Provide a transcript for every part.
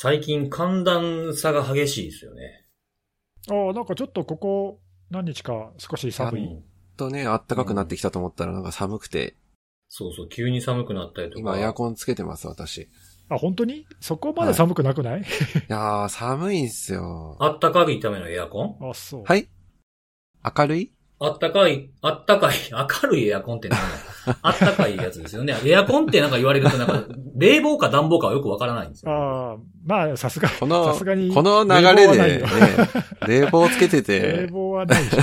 最近寒暖差が激しいですよね。ああ、なんかちょっとここ何日か少し寒い。うんとね、暖かくなってきたと思ったらなんか寒くて、そうそう、急に寒くなったりとか。今エアコンつけてます、私。いあ、本当に？そこまで寒くなくない、やー、寒いんすよ。あったかいための？エアコン？あ、そう。はい明るい？あったかい、あったかい、明るいエアコンって何？あったかいやつですよね。エアコンってなんか言われるとなんか、冷房か暖房かはよくわからないんですよ。ああ、まあ、さすが、この、さすがに。この流れでね冷房つけて冷て、房はないでしょ。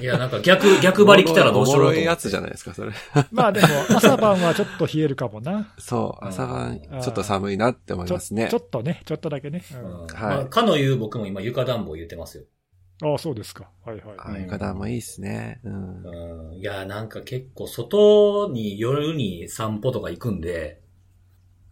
いや、なんか逆、逆張り来たらどうしようといやつじゃないですか、それ。まあでも、朝晩はちょっと冷えるかもな。そう、うん朝晩、ちょっと寒いなって思いますねちょ。っとね、ちょっとだけね。ううんん、まあ、かの言う僕も今床暖房入れてますよ。ああ、そうですか。はいはい。あ床暖もいいっすね。うん。うん。いや、なんか結構外に夜に散歩とか行くんで、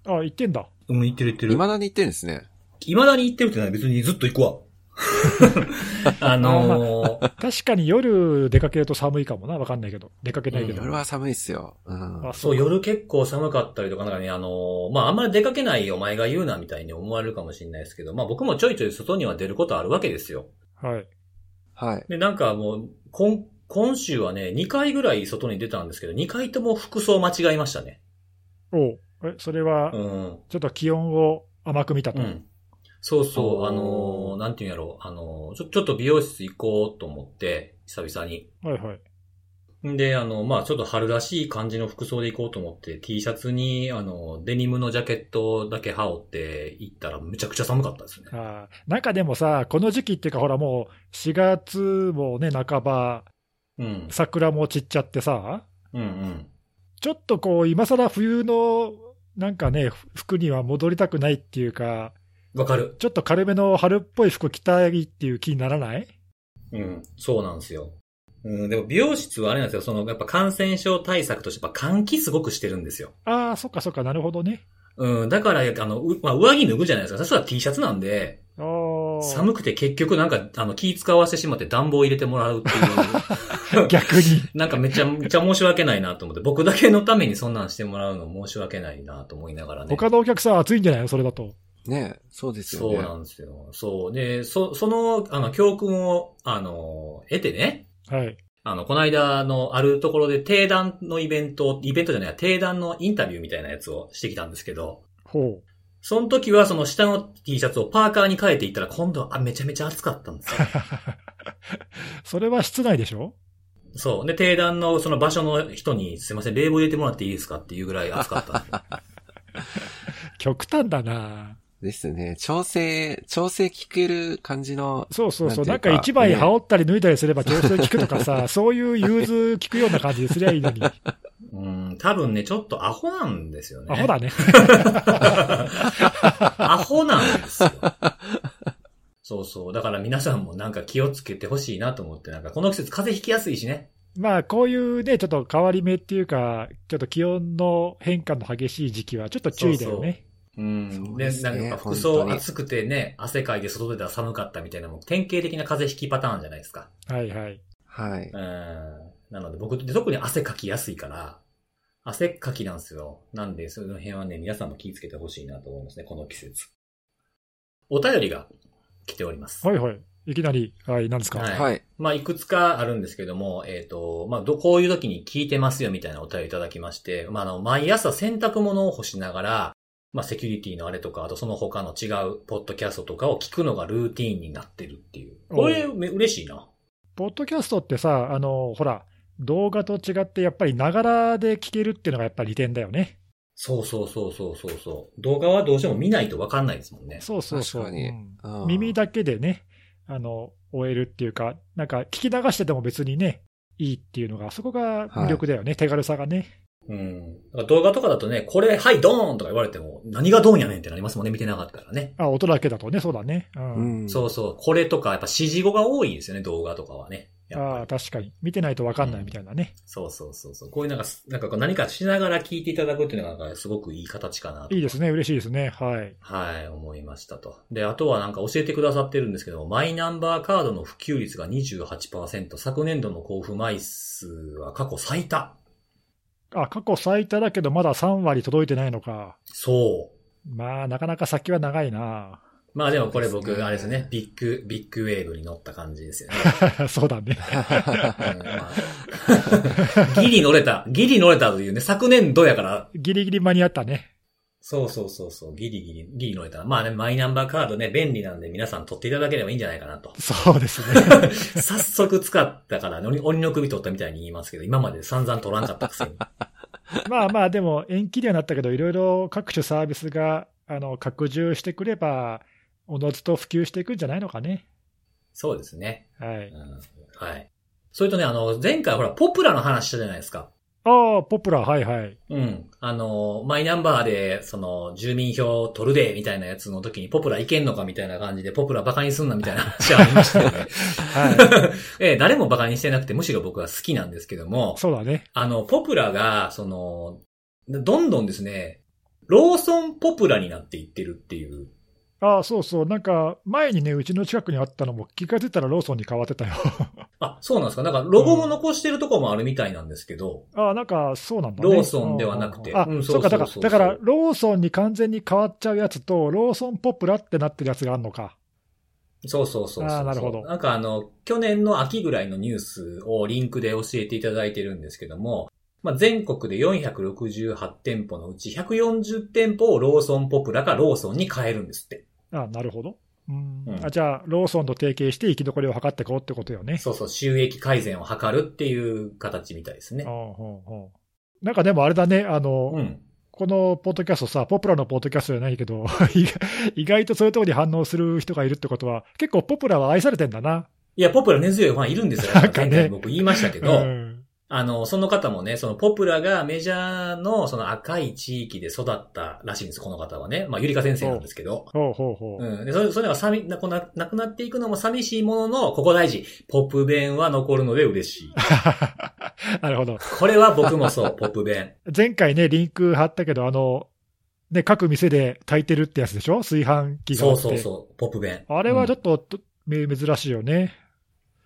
ああ、行ってんだ。うん、行ってる行ってる。未だに言ってるんですね。未だに行ってるってのは別にずっと行くわ。あのー確かに夜出かけると寒いかもな。わかんないけど。出かけないけど。夜は寒いっすよ。うん。あそう、夜結構寒かったりとか、なんかね、あのーまあ、あんまり出かけないお前が言うなみたいに思われるかもしれないですけど、まあ、僕もちょいちょい外には出ることあるわけですよ。はい。はい。で、なんかもう、今、今週はね、2回ぐらい外に出たんですけど、2回とも服装間違えましたね。おうえ、それはう、ん。ちょっと気温を甘く見たと。うん。そうそう、あのーなんていうんやろう、あのーちょ、ちょっと美容室行こうと思って、久々に。はいはい。んで、あの、まあちょっと春らしい感じの服装で行こうと思って、T シャツに、あの、デニムのジャケットだけ羽織って行ったらめちゃくちゃ寒かったですね。ああなんかでもさ、この時期っていうか、ほらもう4月もね、半ば、うん。桜も散っちゃってさ、うんうん。ちょっとこう、今更冬のなんかね、服には戻りたくないっていうか、わかる。ちょっと軽めの春っぽい服着たいっていう気にならない？うん。そうなんですよ。うん、でも美容室はあれなんですよ。その、やっぱ感染症対策として、やっぱ換気すごくしてるんですよ。ああ、そっかそっか、なるほどね。うん。だから、あの、うまあ、上着脱ぐじゃないですか。そしたら T シャツなんで、ああ。寒くて結局なんか、あの、気使わせてしまって暖房入れてもらうっていう。逆に。なんかめちゃめちゃ申し訳ないなと思って、僕だけのためにそんなんしてもらうの申し訳ないなと思いながらね。他のお客さん暑いんじゃないの？それだと。ねそうですよね。そうなんですよ。そう。で、そ、その、あの、教訓を、あの、得てね、はい。あの、この間のあるところで定談のイベント、イベントじゃないや、定談のインタビューみたいなやつをしてきたんですけど、ほう。その時はその下の T シャツをパーカーに変えていったら今度はあめちゃめちゃ暑かったんですよ。それは室内でしょ？そう。で、定談のその場所の人に、すいません、冷房入れてもらっていいですかっていうぐらい暑かった。極端だなですね。調整、調整聞ける感じの、そうそうそう。なんかか一枚ね羽織ったり脱いだりすれば調整効くとかさ、そういう融通聞くような感じですりゃいいのに。うん、多分ね、ちょっとアホなんですよね。アホだね。アホなんですよ。そうそう。だから皆さんもなんか気をつけてほしいなと思って、なんかこの季節風邪ひきやすいしね。まあ、こういうね、ちょっと変わり目っていうか、ちょっと気温の変化の激しい時期はちょっと注意だよね。うん。で、そうですねなんか服装暑くてね、汗かいて外出たら寒かったみたいなもう典型的な風邪ひきパターンじゃないですか。はいはい。はい。うん。なので僕って特に汗かきやすいから、汗かきなんですよ。なんで、その辺はね、皆さんも気をつけてほしいなと思いますね、この季節。お便りが来ております。はいはい。いきなり、はい、何ですか、はいはい。まあ、いくつかあるんですけども、えっ、と、まあ、ど、こういう時に聞いてますよみたいなお便りいただきまして、まあ、あの、毎朝洗濯物を干しながら、まあ、セキュリティのあれとか、あとその他の違うポッドキャストとかを聞くのがルーティーンになってるっていう。これ、め嬉しいな。ポッドキャストってさ、あの、ほら、動画と違ってやっぱりながらで聞けるっていうのがやっぱり利点だよね。そうそうそうそうそうそう。動画はどうしても見ないとわかんないですもんね。そうそうそう。確かに耳だけでね、あの、終えるっていうか、なんか聞き流してても別にね、いいっていうのが、そこが魅力だよね、手軽さがね。うん。動画とかだとね、これ、はい、ドーンとか言われても、何がドーンやねんってなりますもんね、見てなかったらね。あ、音だけだとね、そうだね。うん。うん。そうそう。これとか、やっぱ指示語が多いですよね、動画とかはね。ああ、確かに。見てないとわかんないみたいなね。そうそうそうそう。こういうなんか、なんかこう何かしながら聞いていただくっていうのが、すごくいい形かなと。いいですね、嬉しいですね。はい。はい、思いましたと。で、あとはなんか教えてくださってるんですけども、マイナンバーカードの普及率が28%、昨年度の交付枚数は過去最多。あ、過去最多だけど、まだ3割届いてないのか。そう。まあ、なかなか先は長いなまあでもこれ僕、あれですね、ビッグ、ビッグウェーブに乗った感じですよね。そうだね。ギリ乗れた、ギリ乗れたというね、昨年度やから、ギリギリ間に合ったね。そうそうそうそう、ギリギリ、ギリ乗れた。まあね、マイナンバーカードね、便利なんで皆さん取っていただければいいんじゃないかなと。そうですね。早速使ったから、鬼鬼の首取ったみたいに言いますけど、今まで散々取らんかったくせに。まあまあ、でも延期にはなったけど、いろいろ各種サービスがあの拡充してくれば、おのずと普及していくんじゃないのかね。そうですね。はい。うん、はい。それとね、あの、前回ほら、ポプラの話したじゃないですか。ああ、ポプラ、はいはい。うん。あの、マイナンバーで、その、住民票取るで、みたいなやつの時に、ポプラいけんのかみたいな感じで、ポプラバカにすんなみたいな話ありましたよね。は ええ誰もバカにしてなくて、むしろ僕は好きなんですけどもい。、そうだね。あの、ポプラが、その、どんどんですね、ローソンポプラになっていってるっていう。ああ、そうそう。なんか、前にね、うちの近くにあったのも、気がついたらローソンに変わってたよ。あ、そうなんですか？なんか、ロゴも残してるとこもあるみたいなんですけど、ああ、なんか、そうなんだね。ローソンではなくてあ、うんそうか、だから、そうそうそうだから、ローソンに完全に変わっちゃうやつと、ローソンポプラってなってるやつがあるのか。そうそうそう。あーなるほどなんかあの、去年の秋ぐらいのニュースをリンクで教えていただいてるんですけども、まあ、全国で468店舗のうち140店舗をローソンポプラかローソンに変えるんですって。あなるほど。うんうんあじゃあ、ローソンと提携して生き残りを図っていこうってことよね。そうそう、収益改善を図るっていう形みたいですねあ。ほうほうなんかでもあれだね、あの、うん。このポッドキャストさ、ポプラのポッドキャストじゃないけど、意外とそういうところに反応する人がいるってことは、結構ポプラは愛されてんだな。いや、ポプラ根強いファンいるんですよ。なんかね僕言いましたけど、うんあの、その方もね、そのポプラがメジャーのその赤い地域で育ったらしいんです、この方はね。まあ、ゆりか先生なんですけど。ほうほうほう。うん。で、それ、それがさみ、な、こな、なくなっていくのも寂しいものの、ここ大事。ポップ弁は残るので嬉しい。なるほど。これは僕もそう、ポップ弁。前回ね、リンク貼ったけど、あの、ね、各店で炊いてるってやつでしょ？炊飯器があそう。そうそう、ポップ弁。あれはちょっと、とめ珍しいよね。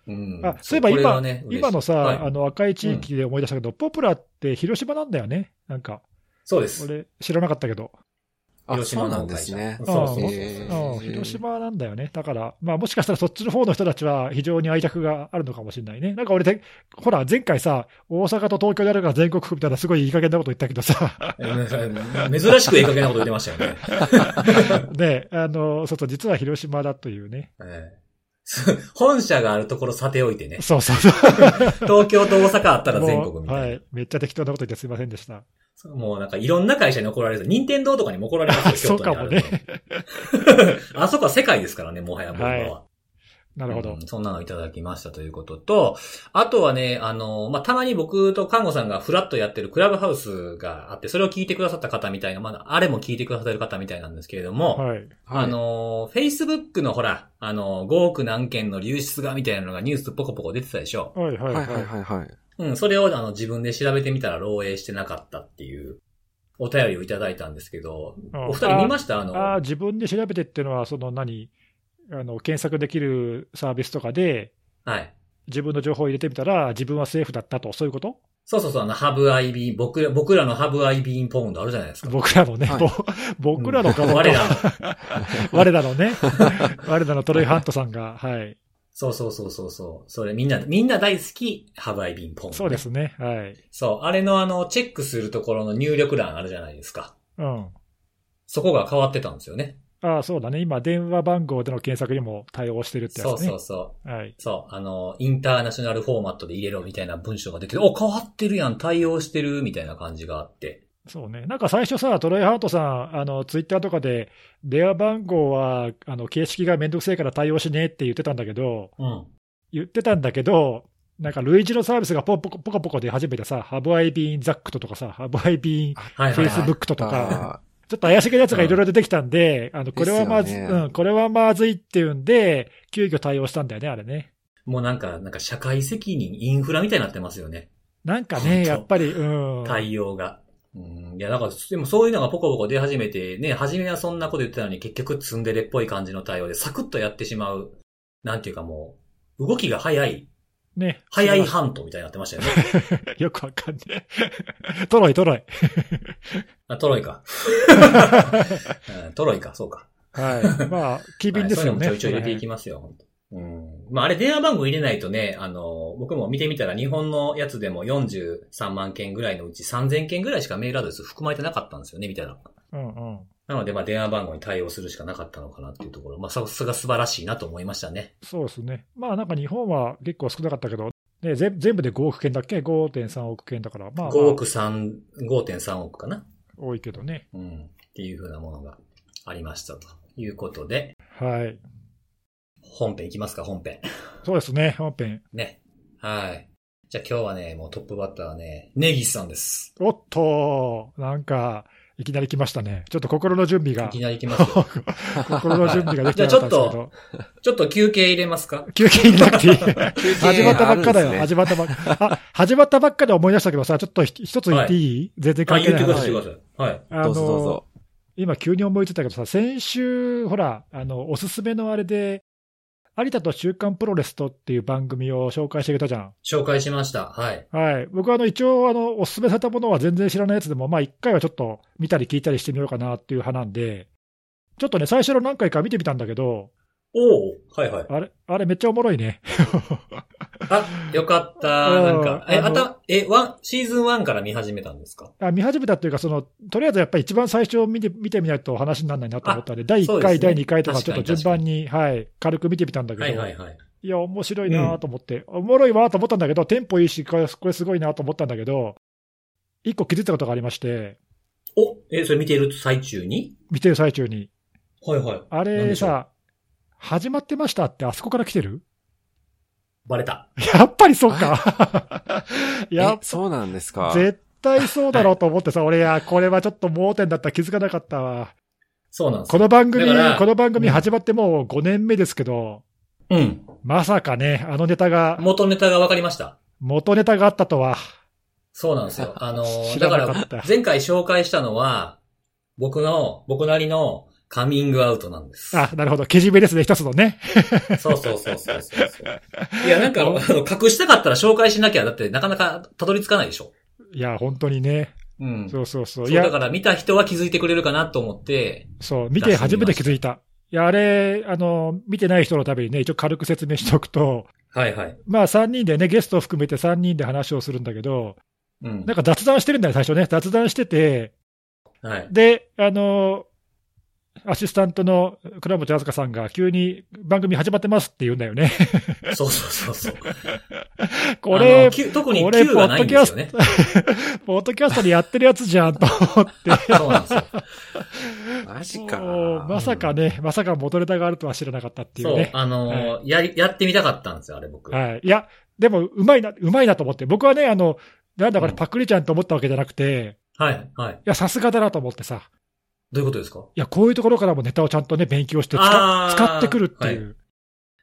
うん。あそういえば今、はね今のさ、はいあの赤い地域で思い出したけど、ポプラって広島なんだよね？なんか、そうです。俺知らなかったけど。あ、広島そうなんですね。そうそうそうへうん、ー広島なんだよね。だから、まあもしかしたらそっちの方の人たちは非常に愛着があるのかもしれないね。なんか俺で、ほら、前回さ、大阪と東京であるから全国区みたいなすごいいい加減なこと言ったけどさ、うん珍しくええ加減なこと言ってましたよね。ね、あの、そうそう、実は広島だというね。ええ 本社があるところさておいてね。そうそうそう。東京と大阪あったら全国みたいな。はい。めっちゃ適当なこと言ってすいませんでした。もうなんかいろんな会社に怒られる。任天堂とかにも怒られますよ、そう京都にあるかもね。のあそこは世界ですからね、もはや僕らは。なるほどうん。そんなのいただきましたということと、あとはね、あの、まあ、たまに僕と看護さんがフラットやってるクラブハウスがあって、それを聞いてくださった方みたいな、まだ、あれも聞いてくださってる方みたいなんですけれども、はい。あの、Facebook のほら、あの、5億何件の流出がみたいなのがニュースポコポコ出てたでしょ。はいはいはいい。ははいはいはい。うん、それをあの自分で調べてみたら漏洩してなかったっていうお便りをいただいたんですけど、うんお二人見ました？あの、ああ、自分で調べてっていうのは、その何、あの、検索できるサービスとかで、はい。自分の情報を入れてみたら、自分はセーフだったと、そういうこと？そうそうそう、あの、ハブアイビーン、僕ら、僕らのハブアイビーンポウンドあるじゃないですか。僕らのね、はいぼ僕らのかも、我らの。我らのね、我らのトロイハントさんが、はい。そうそうそうそうそう。それみんな、みんな大好き、ハブアイビーンポウンド、そうです。ね、はい。そう。あれのあの、チェックするところの入力欄あるじゃないですか。うん。そこが変わってたんですよね。ああ、そうだね。今、電話番号での検索にも対応してるってやつね。そうそうそう。はい。そう、あの、インターナショナルフォーマットで入れろみたいな文章が出てて、お、変わってるやん、対応してる、みたいな感じがあって。そうね。なんか最初さ、トロイハートさん、あの、ツイッターとかで、電話番号は、あの、形式がめんどくせえから対応しねえって言ってたんだけど、うん。言ってたんだけど、なんか類似のサービスがポコポコポコポコ出始めてさ、ハブアイビーンザックトとかさ、ハブアイビーンはいはい、はい。Facebook とか、あちょっと怪しげなやつがいろいろ出てきたんで、あの、これはまず、ねうん、これはまずいっていうんで、急遽対応したんだよね、あれね。もうなんか、なんか社会責任、インフラみたいになってますよね。なんかね、やっぱり、うん。対応が。うん。いや、だから、でもそういうのがポコポコ出始めて、ね、初めはそんなこと言ってたのに結局ツンデレっぽい感じの対応でサクッとやってしまう。なんていうかもう、動きが早いね。早い半島みたいになってましたよね。よくわかんねえ。トロイ、トロイ。あ、トロイか。う んトロイか、そうか。はい。まあ、機敏ですよね。はいそういうのもちょいちょい入れていきますよ、本当うん。まあ、あれ電話番号入れないとね、あの、僕も見てみたら日本のやつでも43万件ぐらいのうち3000件ぐらいしかメールアドレス含まれてなかったんですよね、みたいな。うんうん。なので、まあ、電話番号に対応するしかなかったのかなっていうところ。まあ、さすが素晴らしいなと思いましたね。そうですね。まあなんか日本は結構少なかったけど、ね、ぜ全部で5億件だっけ ?5.3 億件だから、まあ、まあ、5億3、5.3億かな？多いけどね。うん。っていう風なものがありましたということで、はい。本編いきますか、本編。そうですね、本編。ね。はい。じゃあ今日はね、もうトップバッターはね、ネギスさんです。おっと、なんか、いきなり来ましたね。ちょっと心の準備がいき、なり来ますよ。心の準備ができてなかったんですけじゃあちょど。ちょっと休憩入れますか？休憩入れなくていい。始まったばっかだよ。始まったばっか。あ、始まったばっかで思い出したけどさ、ちょっとひ一つ言っていい、全然あ、関係ない言ってください、話。言ってください。はい。あどうぞどうぞ。今急に思いついたけどさ、先週、ほら、あの、おすすめのあれで、有田と週刊プロレスとっていう番組を紹介してくれたじゃん。紹介しました。はい。はい。僕はあの、一応、あの、おすすめされたものは全然知らないやつでも、まあ一回はちょっと見たり聞いたりしてみようかなっていう派なんで、ちょっとね、最初の何回か見てみたんだけど、おおはいはい。あれ、あれめっちゃおもろいね。あ、よかった。うん。なんか、え、あた、え、シーズン1から見始めたんですか？あ見始めたっていうか、その、とりあえずやっぱり一番最初見て、見てみないと話にならないなと思ったんで、第1回、ね。第2回とかちょっと順番に、はい、軽く見てみたんだけど、はいはいはい。い。や、面白いなと思って、おもろいわと思ったんだけど、テンポいいし、これこれすごいなと思ったんだけど、一個気づいたことがありまして、お、え、それ見てる最中に？見てる最中に、はいはい。あれさ、始まってましたって、あそこから来てる？バレた。やっぱりそうか。やえ、そうなんですか？絶対そうだろうと思ってさ、俺や、これはちょっと盲点だった気づかなかったわ。そうなんですこの番組、この番組うん始まってもう5年目ですけど、うん。まさかね、あのネタが、元ネタが分かりました。元ネタがあったとは。そうなんですよ。あのだから前回紹介したのは、僕の、僕なりのカミングアウトなんです。あ、なるほど。けじめですね、一つのね。そうそうそうそう。いや、なんか、隠したかったら紹介しなきゃ、だってなかなかたどり着かないでしょ。いや、本当にね。うん。そうそうそう。そういやだから見た人は気づいてくれるかなと思って、そう、見て初めて気づいた。いや、あれ、あの、見てない人のためにね、一応軽く説明しておくと、はいはい。まあ3人でね、ゲストを含めて3人で話をするんだけど、うんなん。か雑談してるんだよ、最初ね。雑談してて、はい。で、あの、アシスタントの倉持あずかさんが急に番組始まってますって言うんだよね。そうそうそうそう。こあれ特に Q がないんですよね。ポッドキャスト でやってるやつじゃんと思って。そうなんですよ。マジか。まさかね、まさか元ネタがあるとは知らなかったっていうそうね。。あのーやり、やってみたかったんですよ、あれ僕。はい。いや、でも、うまいな、うまいなと思って。僕はね、あの、なんだこれうんパクリちゃんと思ったわけじゃなくて、はい、はい。いや、さすがだなと思ってさ。どういうことですか？いや、こういうところからもネタをちゃんとね、勉強して使使ってくるっていう。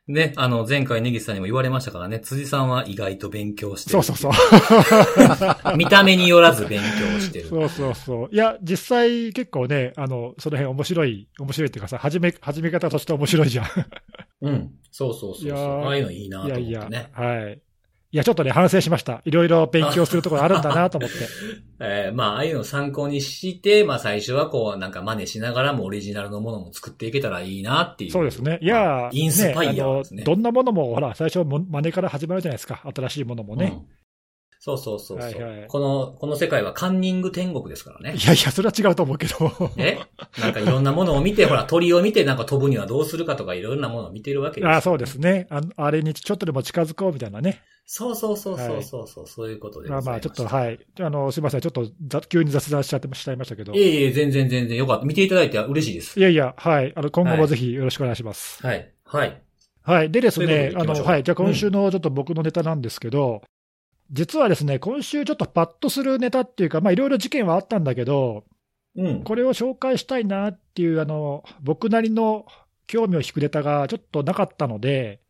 ね、あの、前回ネギスさんにも言われましたからね、辻さんは意外と勉強してる。そうそうそう。見た目によらず勉強してる。そうそうそう。いや、実際結構ね、あの、その辺面白い、面白いっていうかさ、始め、始め方として面白いじゃん。うん。そうそうそうそう。ああいうのいいなとい思ってね。やいや、はい。いや、ちょっとね、反省しました。いろいろ勉強するところあるんだなと思って。えーまあ、ああいうのを参考にして、まあ最初はこう、なんか真似しながらもオリジナルのものも作っていけたらいいなっていう。そうですね。いや、インスパイアですね。ねどんなものも、ほら、最初も真似から始まるじゃないですか。新しいものもね。うんそうそうそうそう、はいはいこの、この世界はカンニング天国ですからねい。やいや、それは違うと思うけど。え？なんかいろんなものを見て、ほら、鳥を見てなんか飛ぶにはどうするかとかいろんなものを見てるわけですよあそうですねあの。あれにちょっとでも近づこうみたいなね。そうそうそうそうそうそう、そういうことでございまあまあ、ちょっと、はい。はい。あの、すいません。ちょっとざ急に雑談しちゃってしちゃいましたけど。いえいえ、全然全然よかった。見ていただいて嬉しいです。いやいや、はい。あの、今後はいもぜひよろしくお願いします。はい。はい。はい。でですというね、あの、はい。じゃあ今週のちょっと僕のネタなんですけど、実はですね、今週ちょっとパッとするネタっていうか、まあいろいろ事件はあったんだけど、うん。これを紹介したいなっていう、あの、僕なりの興味を引くネタがちょっとなかったので、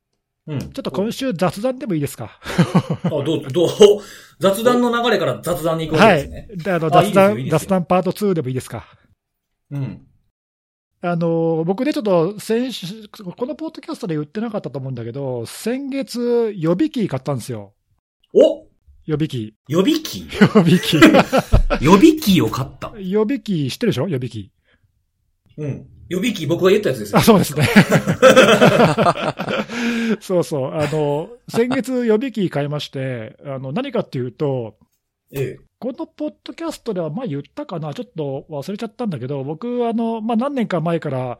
うん。ちょっと今週雑談でもいいですか？あ、どう、どう、雑談の流れから雑談に行くわはい。けですね。で、あの、あいいですよ雑談、雑談パート2でもいいですか？うん。あの、僕ね、ちょっと先週、このポッドキャストで言ってなかったと思うんだけど、先月、予備機買ったんですよ。お予備機。予備機？予備機。予備機を買った。予備機知ってるでしょ？予備機。うん。予備機、僕が言ったやつですよあ、そうですね。そうそう。あの、先月予備機買いまして、あの、何かっていうと、ええ。このポッドキャストではまあ言ったかな、ちょっと忘れちゃったんだけど、僕、あの、まあ何年か前から、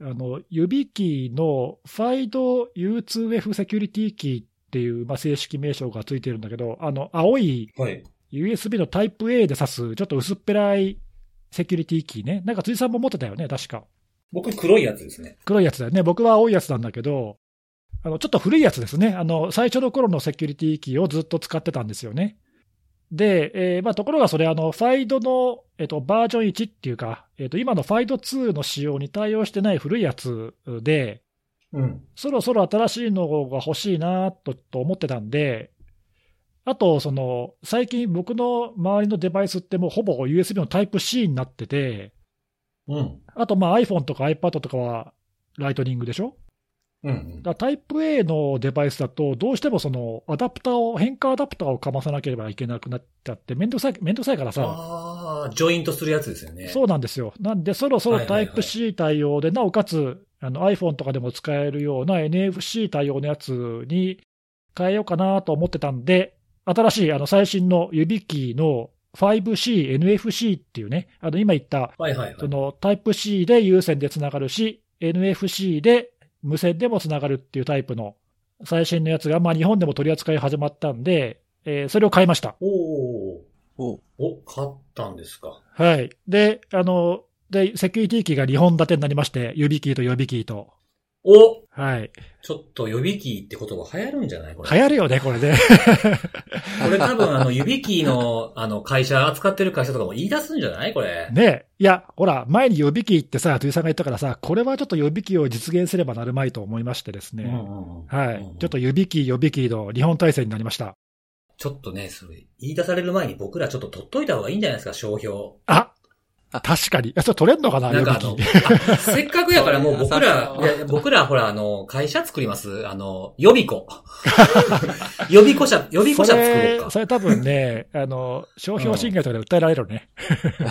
あの、指キーの FIDO U2F セキュリティキーっていう、まあ、正式名称がついてるんだけど、あの、青いはい。USB のタイプ A で挿す、ちょっと薄っぺらいセキュリティキーね。なんか辻さんも持ってたよね、確か。僕黒いやつですね。黒いやつだよね。僕は青いやつなんだけど、あの、ちょっと古いやつですね。あの、最初の頃のセキュリティキーをずっと使ってたんですよね。で、えーまあ、ところがそれ、あの、ファイドの、えっ、と、バージョン1っていうか、えっ、と、今のファイド2の仕様に対応してない古いやつで、うん。そろそろ新しいのが欲しいなとと思ってたんで、あと、その、最近僕の周りのデバイスってもうほぼ USB のタイプ C になってて、うん。あとまあ iPhone とか iPad とかはライトニングでしょ？うん。だタイプ A のデバイスだと、どうしてもそのアダプターを、変化アダプターをかまさなければいけなくなっちゃって、めんどくさい、めんどくさいからさ、ああ、ジョイントするやつですよね。そうなんですよ。なんで、そろそろタイプ C 対応で、なおかつあの iPhone とかでも使えるような NFC 対応のやつに変えようかなと思ってたんで、新しいあの最新の指キーの 5C、NFC っていうね、あの今言ったはいはいはい。そのタイプ C で有線でつながるし、NFC で無線でもつながるっていうタイプの最新のやつが、まあ、日本でも取り扱い始まったんで、えーそれを買いました。おおおお、買ったんですか。はい。で、あの、で、セキュリティキーが2本立てになりまして、指キーと予備キーと。おはい。ちょっと予備機って言葉流行るんじゃない？これ。流行るよね、これね。これ多分あの、指機の、あの、会社、扱ってる会社とかも言い出すんじゃない？これ。ねいや、ほら、前に予備キーってさ、鳥さんが言ったからさ、これはちょっと予備キーを実現すればなるまいと思いましてですね。うんうんうんはいうん。ちょっと予備キー、予備キーの日本体制になりました。ちょっとね、それ、言い出される前に僕らちょっと取っといた方がいいんじゃないですか、商標。ああ確かに。あそれ取れんのかな、なんかあの せっかくやからもう僕ら、僕らほらあの、会社作りますあの、予備庫。予備庫社、予備庫社作ろうか。それそれ多分ね、あの、商標侵害とかで訴えられるね。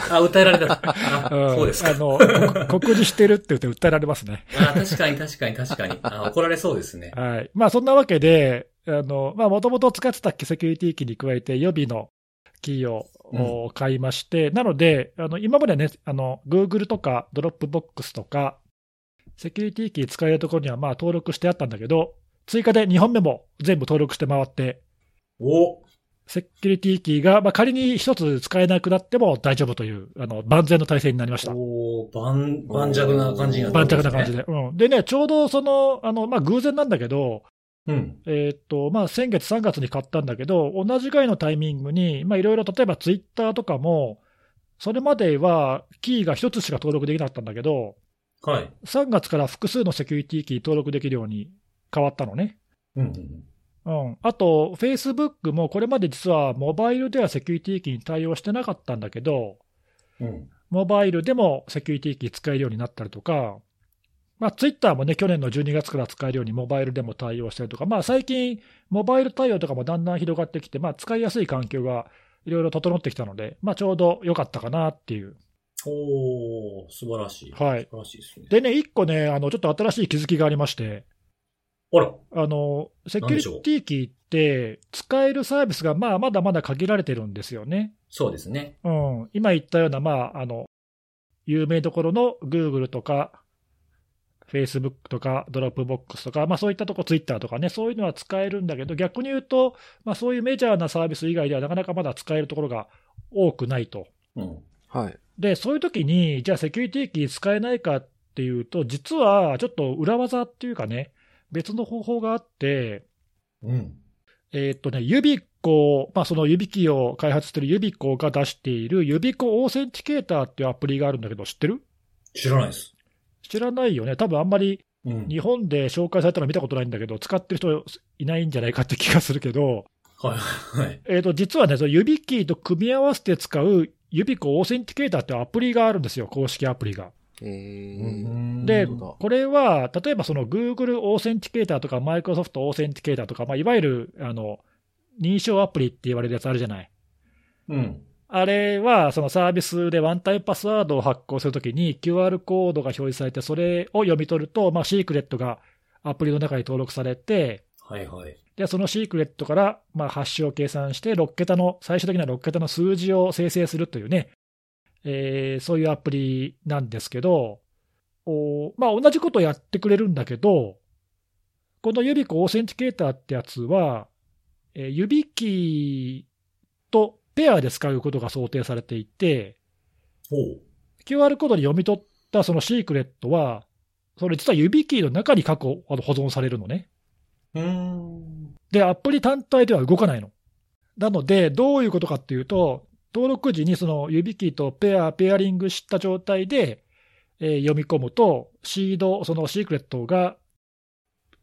あ、訴えられた。そうですか。あの、こ告示してるって言って訴えられますね。あ、確かに確かに確かに。あ怒られそうですね。はい。まあ、そんなわけで、あの、まあ、もともと使ってたセキュリティキーに加えて予備のキーを、お買いまして、なので、あの、今までね、あの、Google とか Dropbox とか、セキュリティキー使えるところにはまあ登録してあったんだけど、追加で2本目も全部登録して回って、おセキュリティキーが、まあ、仮に一つ使えなくなっても大丈夫という、あの、万全の体制になりました。おー、盤、盤石な感じになって盤ますね石な感じで。うん。でね、ちょうどその、あの、まあ、偶然なんだけど、うん。えーっと、まあ、先月3月に買ったんだけど、同じぐらいのタイミングに、まあ、いろいろ、例えばツイッターとかも、それまではキーが一つしか登録できなかったんだけど、はい。3月から複数のセキュリティキー登録できるように変わったのね。うんうんうん、あと、Facebook もこれまで実はモバイルではセキュリティキーに対応してなかったんだけど、うん。うん。モバイルでもセキュリティキー使えるようになったりとか、まあ、ツイッターもね、去年の12月から使えるようにモバイルでも対応したりとか、まあ、最近、モバイル対応とかもだんだん広がってきて、まあ、使いやすい環境がいろいろ整ってきたので、まあ、ちょうど良かったかなっていう。おー、素晴らしい。はい素晴らしいですね。でね、一個ね、あの、ちょっと新しい気づきがありまして、あら。あの、セキュリティキーって使えるサービスがまあまだまだ限られてるんですよね。そうですね。うん。今言ったような、まあ、あの、有名どころの Google とか、Facebook とか、Dropbox とか、まあそういったとこ、Twitter とかね、そういうのは使えるんだけど、逆に言うと、まあそういうメジャーなサービス以外ではなかなかまだ使えるところが多くないと。うん。はい。で、そういう時に、じゃあセキュリティキー使えないかっていうと、実はちょっと裏技っていうかね、別の方法があって、うん。えーっとね、ユビコ、まあ、その指キーを開発しているユビコが出しているユビコオーセンティケーターっていうアプリがあるんだけど、知ってる？知らないです。知らないよね。多分あんまりうん。日本で紹介されたの見たことないんだけど、使ってる人いないんじゃないかって気がするけど、はい。はい。えーっと、実はね、その YubiKey と組み合わせて使う Yubico Authenticator っていうアプリがあるんですよ、公式アプリが。えー、で、これは、例えばその Google Authenticator とか、Microsoft Authenticator とか、まあ、いわゆるあの認証アプリって言われるやつあるじゃない。うん。あれは、そのサービスでワンタイムパスワードを発行するときに QR コードが表示されて、それを読み取ると、まあ、シークレットがアプリの中に登録されて、はいはい。で、そのシークレットから、まあ、ハッシュを計算して、6桁の、最終的な6桁の数字を生成するというね、えーそういうアプリなんですけど、おまあ、同じことをやってくれるんだけど、この Yubico Authenticator ってやつは、えー指キーとペアで使うことが想定されていて。QR コードに読み取ったそのシークレットは、それ実は指キーの中に過去あの保存されるのね。で、アプリ単体では動かないの。なので、どういうことかっていうと、登録時にその指キーとペア、ペアリングした状態で、えー読み込むと、シード、そのシークレットが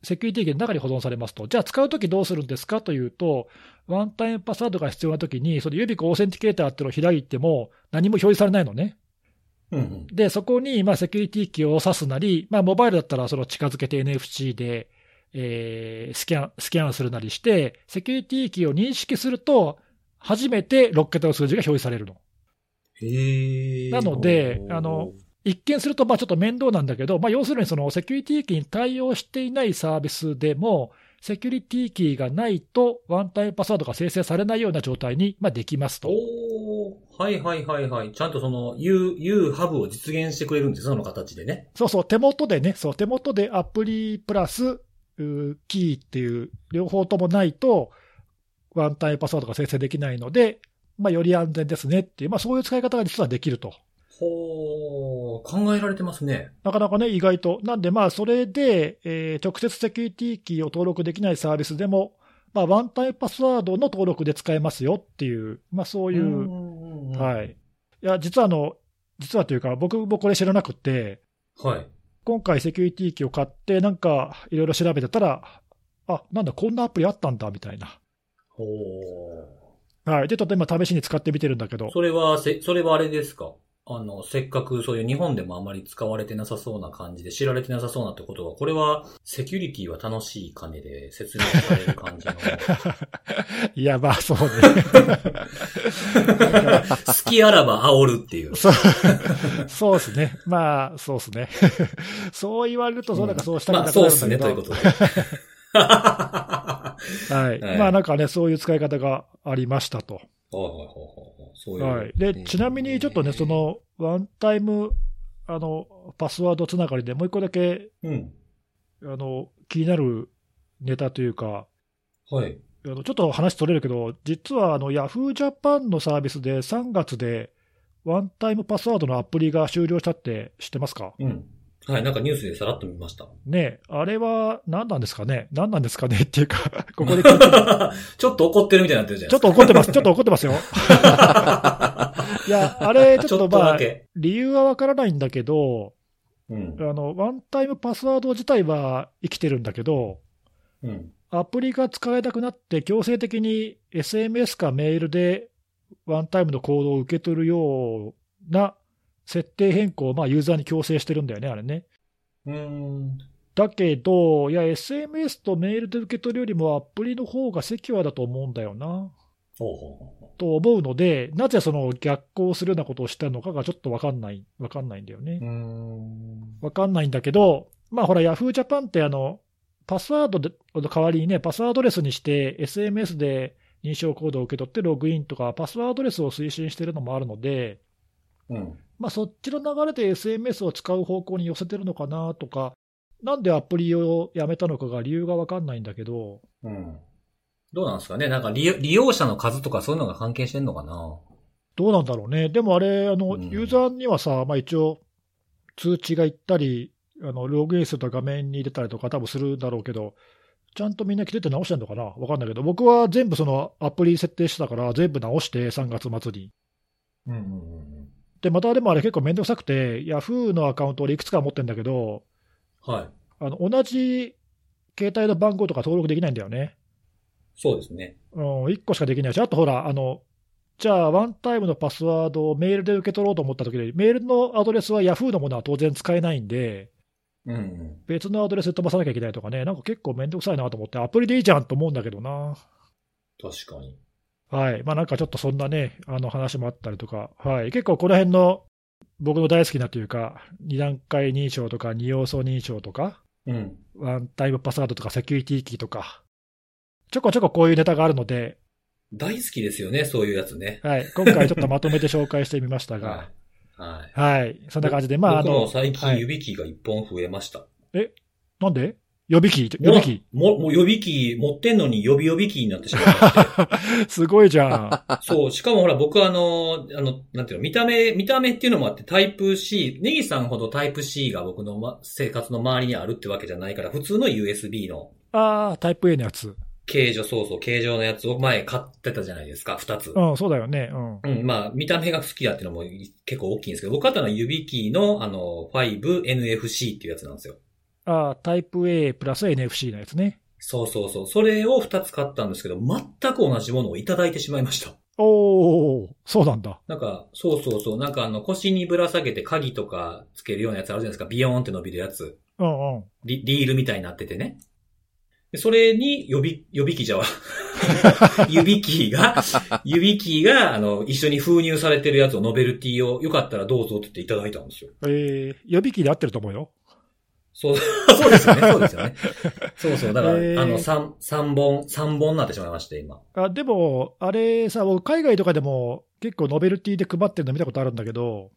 セキュリティキーの中に保存されますと。じゃあ使うときどうするんですかというと、ワンタイムパスワードが必要なときに、その指コオーセンティケーターっていうのを開いても何も表示されないのね。うんうん。で、そこに、まあ、セキュリティキーを指すなり、まあ、モバイルだったら、その近づけて NFC で、えースキャン、スキャンするなりして、セキュリティキーを認識すると、初めて6桁の数字が表示されるの。なのであの、一見すると、まあ、ちょっと面倒なんだけど、まあ、要するに、そのセキュリティキーに対応していないサービスでも、セキュリティキーがないと、ワンタイムパスワードが生成されないような状態に、まあ、できますと。はいはいはいはい。ちゃんとその U、U ハブを実現してくれるんですその形でね。そうそう、手元でね、そう、手元でアプリプラス、キーっていう、両方ともないと、ワンタイムパスワードが生成できないので、まあ、より安全ですねっていう、まあ、そういう使い方が実はできると。ほー、考えられてますね。なかなかね、意外と。なんで、まあ、それで、えー直接セキュリティキーを登録できないサービスでも、まあ、ワンタイムパスワードの登録で使えますよっていう、まあ、そういう、うはい。いや、実はあの、実はというか、僕もこれ知らなくて、はい。今回セキュリティ機を買って、なんかいろいろ調べてたら、あ、なんだ、こんなアプリあったんだ、みたいな。ほはい。で、ちょっと今試しに使ってみてるんだけどー。、それは、せ、それはあれですか？あの、せっかくそういう日本でもあまり使われてなさそうな感じで知られてなさそうなってことは、これはセキュリティは楽しい金で説明される感じの。いや、まあ、そうね。好きあらば煽るっていう。そう、そうですね。まあ、そうですね。そう言われると、そうなんかそうしたらまあ、そうっすね、ということで。は はい。はいまあ、なんかね、そういう使い方がありましたと。いはいはいはい。そういう。はい。で、ねちなみにちょっとね、その、ワンタイム、あの、パスワードつながりでもう一個だけ、うん。あの、気になるネタというか、はい。あのちょっと話取れるけど、実はあの Yahoo! ジャパンのサービスで3月でワンタイムパスワードのアプリが終了したって知ってますか？うん。はい、なんかニュースでさらっと見ました。ねえあれは何なんですかね？何なんですかね？っていうか、ここでちょっと怒ってるみたいになってるじゃちょっと怒ってます。ちょっと怒ってますよ。いや、あれ、ちちょっとまあ。理由はわからないんだけど、うん。あの、ワンタイムパスワード自体は生きてるんだけど、うん。アプリが使えなくなって、強制的に SMS かメールでワンタイムのコードを受け取るような設定変更をまあユーザーに強制してるんだよね、あれね。うん。だけど、いや、SMS とメールで受け取るよりもアプリの方がセキュアだと思うんだよな。と思うので、なぜその逆行するようなことをしたのかがちょっとわかんない、わかんないんだよねう。うー。ん。わかんないんだけど、まあほら、Yahoo! ジャパンってあの、パスワードの代わりにね、パスワードレスにして、SMS で認証コードを受け取ってログインとか、パスワードレスを推進してるのもあるので、うん。まあ、そっちの流れで SMS を使う方向に寄せてるのかなとか、なんでアプリをやめたのかが理由がわかんないんだけど、うん。どうなんですかね？なんか利用者の数とかそういうのが関係してんのかな？どうなんだろうね。でもあれ、あの、うん。ユーザーにはさ、まあ一応、通知が行ったり、あの、ログインすると画面に出たりとか多分するんだろうけど、ちゃんとみんな来てて直してんのかな？わかんないけど、僕は全部そのアプリ設定してたから、全部直して3月末に。うんうんうんで、またでもあれ結構めんどくさくて、Yahoo のアカウント俺いくつか持ってんだけど、うん。はい。あの、同じ携帯の番号とか登録できないんだよね。そうですね。うん、1個しかできないし、あとほら、あの、じゃあ、ワンタイムのパスワードをメールで受け取ろうと思ったときに、メールのアドレスは Yahoo のものは当然使えないんで、うんうん。別のアドレスで飛ばさなきゃいけないとかね、なんか結構めんどくさいなと思って、アプリでいいじゃんと思うんだけどな。確かに。はい。まあなんかちょっとそんなね、あの話もあったりとか、はい。結構この辺の僕の大好きなというか、二段階認証とか二要素認証とか、うん。ワンタイムパスワードとかセキュリティキーとか、ちょこちょここういうネタがあるので、大好きですよね、そういうやつね。はい。今回ちょっとまとめて紹介してみましたはが、い。はい。はい。そんな感じで、まああ僕もの、最近はい指キーが一本増えました。なんで？予備機予備機も、もう予備キー持ってんのに予備予備キーになってしまって。すごいじゃん。そう、しかもほら僕あの、あの、なんていうの、見た目、見た目っていうのもあってタイプ C、ネギさんほどタイプ C が僕の、ま、生活の周りにあるってわけじゃないから、普通の USB のああ、タイプ A のやつ。形状、そうそう、形状のやつを前買ってたじゃないですか、二つ。うん、そうだよね。うん。うん、まあ、見た目が好きだっていうのも結構大きいんですけど、僕買ったのは指キーの、あの、5NFC っていうやつなんですよ。ああ、タイプ A プラス NFC のやつね。そうそうそう。それを二つ買ったんですけど、全く同じものをいただいてしまいました。おー、そうなんだ。なんか、そうそうそう。なんかあの、腰にぶら下げて鍵とかつけるようなやつあるじゃないですか。ビヨーンって伸びるやつ。うんうん。リリールみたいになっててね。でそれに予備、予備機じゃわ。指キーが、指キーが、あの、一緒に封入されてるやつをノベルティをよかったらどうぞって言っていただいたんですよ。えー、予備機で合ってると思うよ。そう、そうですよね、そうですよね。そうそう、だから、えーあの、三、三本、三本になってしまいまして、今。あでも、あれさ、僕海外とかでも結構ノベルティで配ってるの見たことあるんだけど、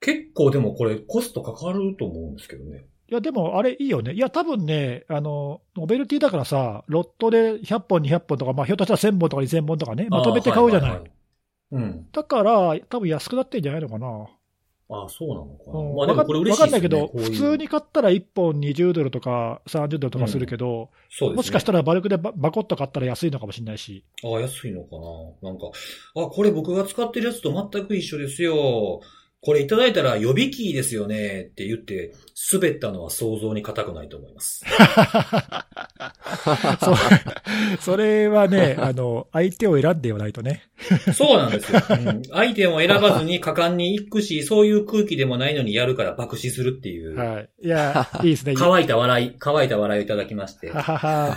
結構でもこれコストかかると思うんですけどね。いや、でもあれいいよね。いや、多分ね、あの、ノベルティだからさ、ロットで100本、200本とか、まあ、ひょっとしたら1000本とか2000本とかね、まとめて買うじゃない。あーはははうん。だから、多分安くなってんじゃないのかな。ああ、そうなのかな。うんまあでもこれ嬉しいわかんないけど、普通に買ったら1本20ドルとか30ドルとかするけど、そうですね。もしかしたらバルクでババコッと買ったら安いのかもしれないし。ああ、安いのかななんか、あ、これ僕が使ってるやつと全く一緒ですよ。これいただいたら予備キーですよねって言って、滑ったのは想像に難くないと思います。そうそれはね、あの、相手を選んでよないとね。そうなんですよ。うん、相手も選ばずに果敢に行くし、そういう空気でもないのにやるから爆死するっていう、はい。いや、いいですね。乾いた笑い、乾いた笑いをいただきまして、はははは。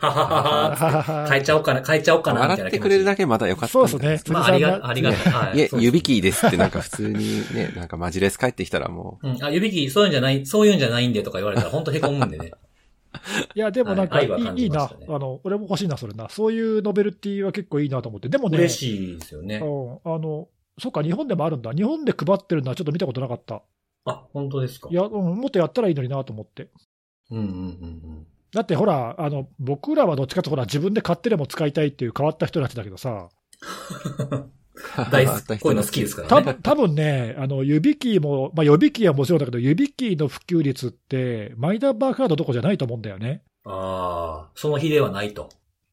ははは変えちゃおうかな、変えちゃおうかな、みたい笑ってな気持ち。くれるだけまだよかったそうんですね。じゃないですか。まあ、ありが、ありがたい。はい。いえ、そうです指キーですってなんか普通にね、なんかマジレス帰ってきたらもうん、あ、指キー、そういうんじゃない、そういうんじゃないんでとか言われたら本当凹むんでね。いや、でもなんか、いはいいいいな。あの、俺も欲しいな、それな。そういうノベルティは結構いいなと思って。でもね、嬉しいですよね。うん、あの、そっか、日本でもあるんだ。日本で配ってるのはちょっと見たことなかった。あ、本当ですかいや、うん、もっとやったらいいのになと思って。うんうんうんだってほら、あの、僕らはどっちかとほら、自分で買ってでも使いたいっていう変わった人たちだけどさ、うん。う。大好き。こういうの好きですからね。多分多分ね、あの、指キーも、まあ予備キーはもちろんだけど、指キーの普及率って、マイナンバーカードどころじゃないと思うんだよね。ああ、その日ではないと。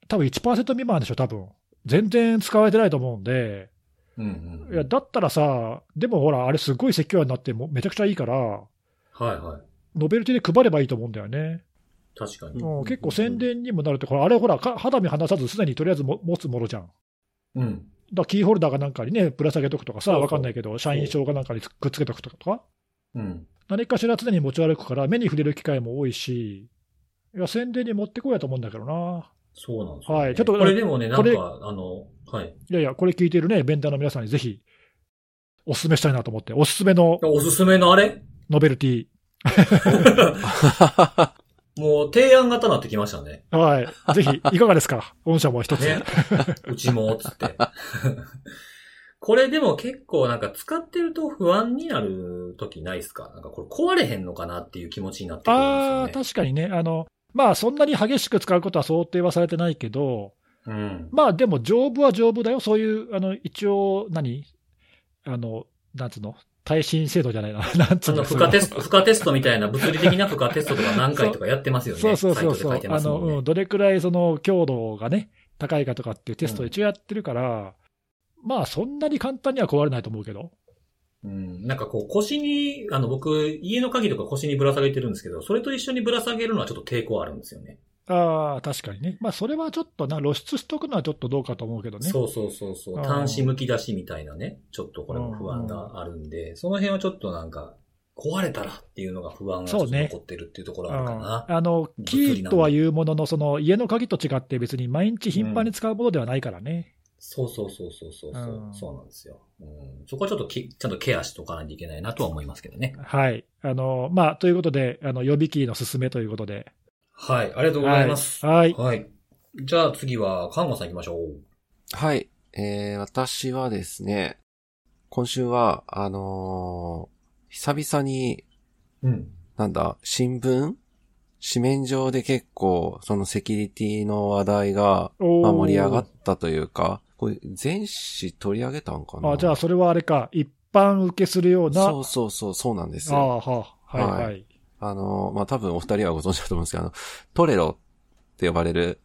多分1%未満でしょ、多分。全然使われてないと思うんで、うんうん。いや、だったらさ、でもほら、あれすごいセキュアになってもめちゃくちゃいいから、はいはい。ノベルティで配ればいいと思うんだよね。確かに。うん、結構宣伝にもなるって、これ、あれほら、か肌身離さずすでにとりあえずも持つものじゃん。うん。らキーホルダーかなんかにね、ぶら下げとくとかさ、わかんないけど、社員証かなんかにくっつけとくとか、うん。何かしら常に持ち歩くから、目に触れる機会も多いし、いや、宣伝に持ってこいやと思うんだけどな。そうなんですよ、ね。はいちょっとこれでもね、なんか、あの、はい。いやいや、これ聞いているね、ベンダーの皆さんにぜひ、お勧めしたいなと思って、おすすめのおすすめのあれ？ノベルティ。もう提案型になってきましたね。はい。ぜひ、いかがですか？御社も一つ。ね。うちも、つって。これでも結構なんか使ってると不安になる時ないですか？なんかこれ壊れへんのかなっていう気持ちになってくるんですああ、よね。確かにね。あの、まあ、そんなに激しく使うことは想定はされてないけど、うん。まあ、でも丈夫は丈夫だよ。そういう、あの、一応、何？あの、なんつうの？耐震制度じゃないな。なんつうの負荷テスト、負荷テストみたいな物理的な負荷テストとか何回とかやってますよね。そうそうそうそうサイトで書いて。まあの、うん、どれくらいその強度がね、高いかとかっていうテストを一応やってるから、まあ、そんなに簡単には壊れないと思うけど。うん。なんかこう腰に、あの僕、家の鍵とか腰にぶら下げてるんですけど、それと一緒にぶら下げるのはちょっと抵抗あるんですよね。ああ、確かにね。まあ、それはちょっとな、露出しとくのはちょっとどうかと思うけどね。そうそうそうそう。うん端子剥き出しみたいなね、ちょっとこれも不安があるんで、その辺はちょっとなんか、壊れたらっていうのが不安が残ってるっていうところあるかな。うんあの、キーとは言うものの、その家の鍵と違って別に毎日頻繁に使うものではないからね。そうそうそうそうそうそう、うんそうなんですよ。うん、そこはちょっときちゃんとケアしとかないといけないなとは思いますけどね。はい。あの、まあ、ということで、あの、予備キーの勧めということで。はい、ありがとうございます。はい。はい。じゃあ次は、看護さん行きましょう。はい。えー、私はですね、今週は、あのー久々に、うん。なんだ、新聞？紙面上で結構、そのセキュリティの話題が、おーまあ、盛り上がったというか、これ、全紙取り上げたんかな？あ、じゃあ、それはあれか、一般受けするような。そうそうそう、そうなんですああ、よ。はあ、はい、は。はいあの、まあ、多分お二人はご存知だと思うんですけど、あの、トレロって呼ばれる、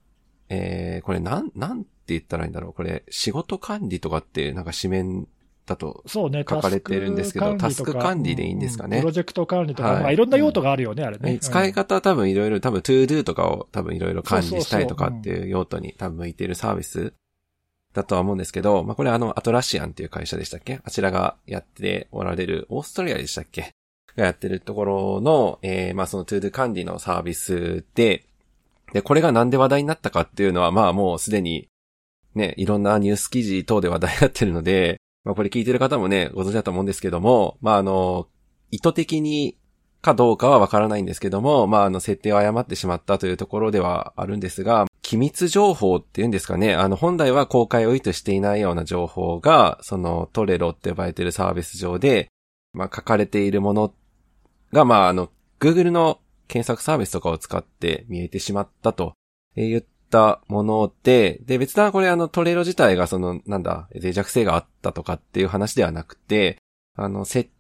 えー、これなん、なんて言ったらいいんだろう。これ、仕事管理とかって、なんか紙面だと、そうね、書かれてるんですけどタスク管理とかタスク管理でいいんですかね。うプロジェクト管理とか、はい。まあ、いろんな用途があるよね、あれね。使い方は多分いろいろ、多分 to do とかを多分いろいろ管理したいとかっていう用途に多分向いてるサービスだとは思うんですけど、まあこれあの、アトラシアンっていう会社でしたっけ？あちらがやっておられる、オーストラリアでしたっけ？がやってるところの、えー、まあその to do 管理のサービスで、で、これがなんで話題になったかっていうのは、まあもうすでに、ね、いろんなニュース記事等で話題になってるので、まあこれ聞いてる方もね、ご存知だと思うんですけども、まああの、意図的にかどうかはわからないんですけども、まああの、設定を誤ってしまったというところではあるんですが、機密情報っていうんですかね、あの、本来は公開を意図していないような情報が、そのトレロって呼ばれてるサービス上で、まあ書かれているものっが、まああの、Google の検索サービスとかを使って見えてしまったと言ったもので、で、別なこれあのトレロ自体がその、なんだ、脆弱性があったとかっていう話ではなくて、あの、設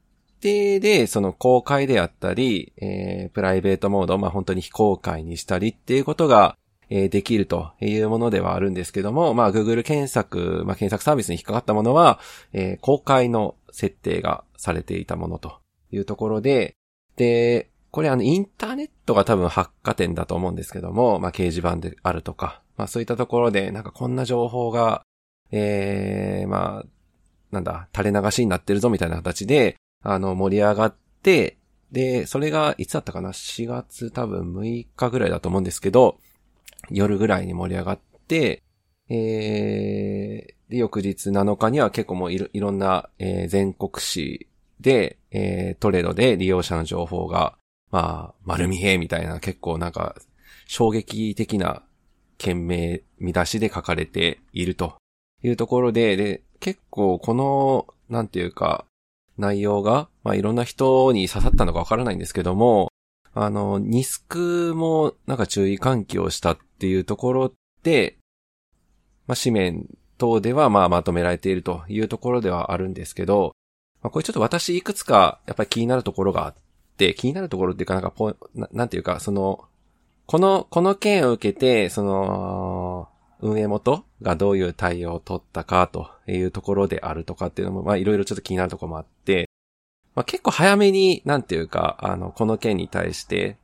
定でその公開であったり、えー、プライベートモード、まあ本当に非公開にしたりっていうことが、えーできるというものではあるんですけども、まあ Google 検索、まあ検索サービスに引っかかったものは、えー公開の設定がされていたものというところで、で、これあのインターネットが多分発火点だと思うんですけども、まあ掲示板であるとか、まあそういったところでなんかこんな情報が、えー、まあ、なんだ、垂れ流しになってるぞみたいな形で、あの盛り上がって、で、それがいつだったかな ?4 月多分6日ぐらいだと思うんですけど、夜ぐらいに盛り上がって、えー、で、翌日7日には結構もういろいろんな、えー全国紙で、えートレードで利用者の情報が、まあ、丸見えみたいな結構なんか、衝撃的な件名、見出しで書かれているというところで、で、結構この、なんていうか、内容が、まあいろんな人に刺さったのかわからないんですけども、あの、ニスクもなんか注意喚起をしたっていうところで、まあ紙面等ではまあまとめられているというところではあるんですけど、まあこれちょっと私いくつかやっぱり気になるところがあって、気になるところっていうかなんかポななんていうか、その、この、この件を受けて、その、運営元がどういう対応を取ったかというところであるとかっていうのも、まあいろいろちょっと気になるところもあって、まあ結構早めに、なんていうか、あの、この件に対して、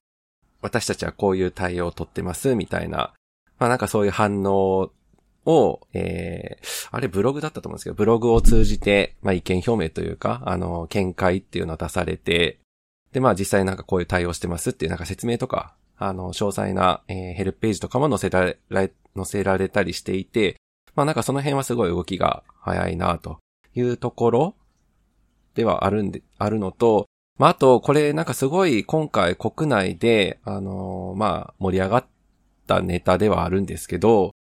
私たちはこういう対応を取ってます、みたいな、まあなんかそういう反応を、えー、あれブログだったと思うんですけど、ブログを通じて、まあ意見表明というか、あの、見解っていうのを出されて、で、まあ実際なんかこういう対応してますっていうなんか説明とか、あの、詳細な、えーヘルプページとかも載せられ、載せられたりしていて、まあなんかその辺はすごい動きが早いなというところではあるんで、あるのと、まああと、これなんかすごい今回国内で、あのーまあ盛り上がったネタではあるんですけど、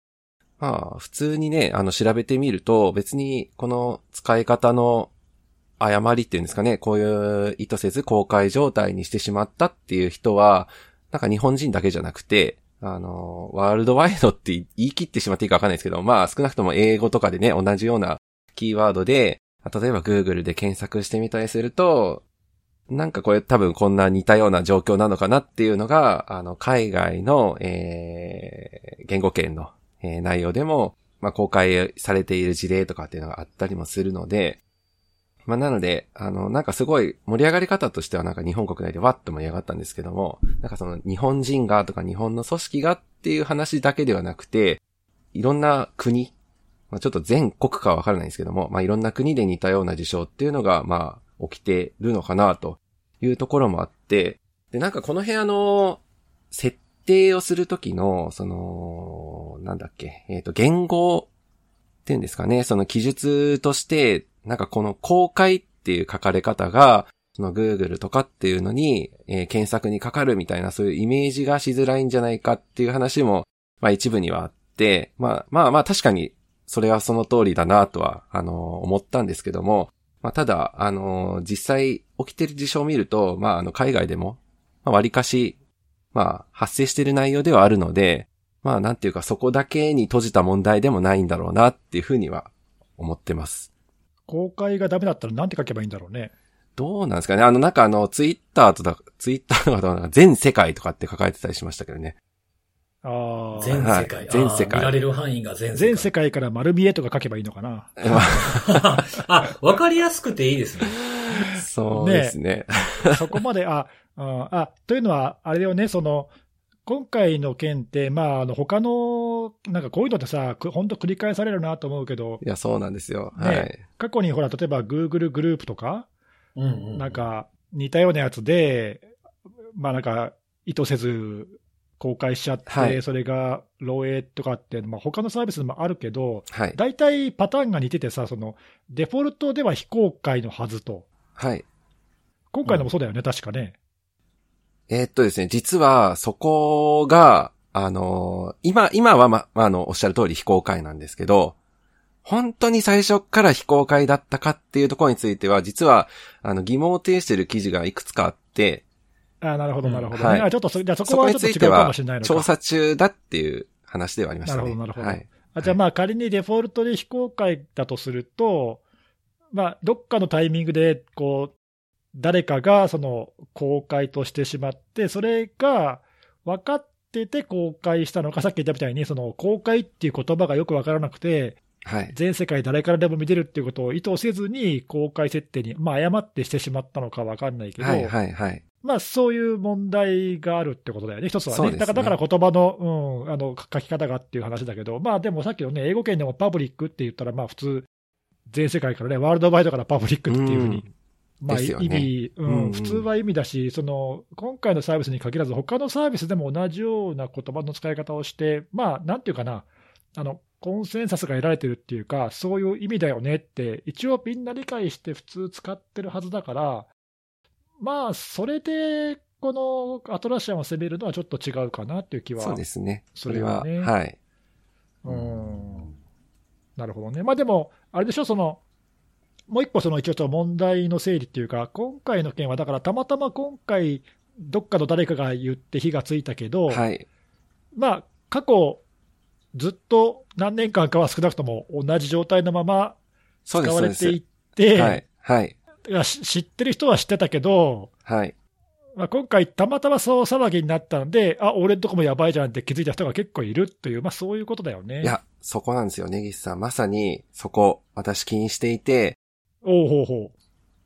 まあ普通にね、あの調べてみると別にこの使い方の誤りっていうんですかね、こういう意図せず公開状態にしてしまったっていう人は、なんか日本人だけじゃなくて、あの、ワールドワイドって言い切ってしまっていいかわかんないですけど、まあ少なくとも英語とかでね、同じようなキーワードで、例えば Google で検索してみたりすると、なんかこれ多分こんな似たような状況なのかなっていうのが、あの、海外の、えー、言語圏の、えー内容でも、まあ、公開されている事例とかっていうのがあったりもするので、まあ、なので、あの、なんかすごい盛り上がり方としてはなんか日本国内でわっと盛り上がったんですけども、なんかその日本人がとか日本の組織がっていう話だけではなくて、いろんな国、まあ、ちょっと全国かはわからないんですけども、まあ、いろんな国で似たような事象っていうのが、まあ、起きてるのかなというところもあって、で、なんかこの部屋の設定をするときの、その、なんだっけ、えっ、ー、と、言語っていうんですかね、その記述として、なんかこの公開っていう書かれ方が、その Google とかっていうのに、えー、検索にかかるみたいなそういうイメージがしづらいんじゃないかっていう話も、まあ一部にはあって、まあまあまあ確かにそれはその通りだなとは、あのー、思ったんですけども、まあただ、あのー、実際起きてる事象を見ると、まああの海外でも、まあ割かし、まあ発生してる内容ではあるので、まあなんていうかそこだけに閉じた問題でもないんだろうなっていうふうには思ってます。公開がダメだったらなんて書けばいいんだろうね。どうなんですかねあの、なんかあの、ツイッターとだ、ツイッターの方全世界とかって書かれてたりしましたけどね。ああ。全世界。全世界。見られる範囲が全世界。全世界から丸見えとか書けばいいのかな。あ、わかりやすくていいですね。そうですね。ね そこまで、あ、あ、というのは、あれだよね、その、今回の件って、まあ、あの、他の、なんかこういうのってさ、本当繰り返されるなと思うけど。いや、そうなんですよ。はい。過去にほら、例えば Google グループとか、うんうん、なんか似たようなやつで、まあなんか意図せず公開しちゃって、はい、それが漏洩とかって、まあ他のサービスでもあるけど、はい、大体パターンが似ててさ、そのデフォルトでは非公開のはずと。はい。今回のもそうだよね、うん、確かね。えー、っとですね、実はそこが、あのー、今、今はま、まあ、の、おっしゃる通り非公開なんですけど、本当に最初から非公開だったかっていうところについては、実は、あの、疑問を呈している記事がいくつかあって、あなるほど、なるほど、ね、はい。ちょっとそ、じゃそこはちょっと違うかもしれないのか。調査中だっていう話ではありましたね。なるほど、なるほど。はい。あじゃあまあ仮にデフォルトで非公開だとすると、まあ、どっかのタイミングで、こう、誰かがその公開としてしまって、それが分かってて公開したのか、さっき言ったみたいに、その公開っていう言葉がよく分からなくて、はい、全世界誰からでも見れるっていうことを意図せずに公開設定に、まあ、誤ってしてしまったのか分かんないけど、はいはいはい、まあ、そういう問題があるってことだよね、一つはね。ね。だからだから言葉の,、うん、あの書き方がっていう話だけど、まあでもさっきのね、英語圏でもパブリックって言ったら、まあ普通、全世界からね、ワールドワイドからパブリックっていうふうにまあ、意味、うん、普通は意味だし、その、今回のサービスに限らず、他のサービスでも同じような言葉の使い方をして、まあ、なんていうかな、あの、コンセンサスが得られてるっていうか、そういう意味だよねって、一応みんな理解して普通使ってるはずだから、まあ、それで、このアトラシアンを攻めるのはちょっと違うかなっていう気は、そうですね。それは、ね、はい。うん。なるほどね。まあでも、あれでしょ、その、もう一個その一応問題の整理っていうか、今回の件はだからたまたま今回、どっかの誰かが言って火がついたけど、はい、まあ、過去、ずっと何年間かは少なくとも同じ状態のまま使われていって、はい。はい。知ってる人は知ってたけど、はい。まあ、今回、たまたまそう騒ぎになったので、あ、俺んとこもやばいじゃんって気づいた人が結構いるという、まあそういうことだよね。いや、そこなんですよ、根岸さん。まさに、そこ、私気にしていて、おうほうほう。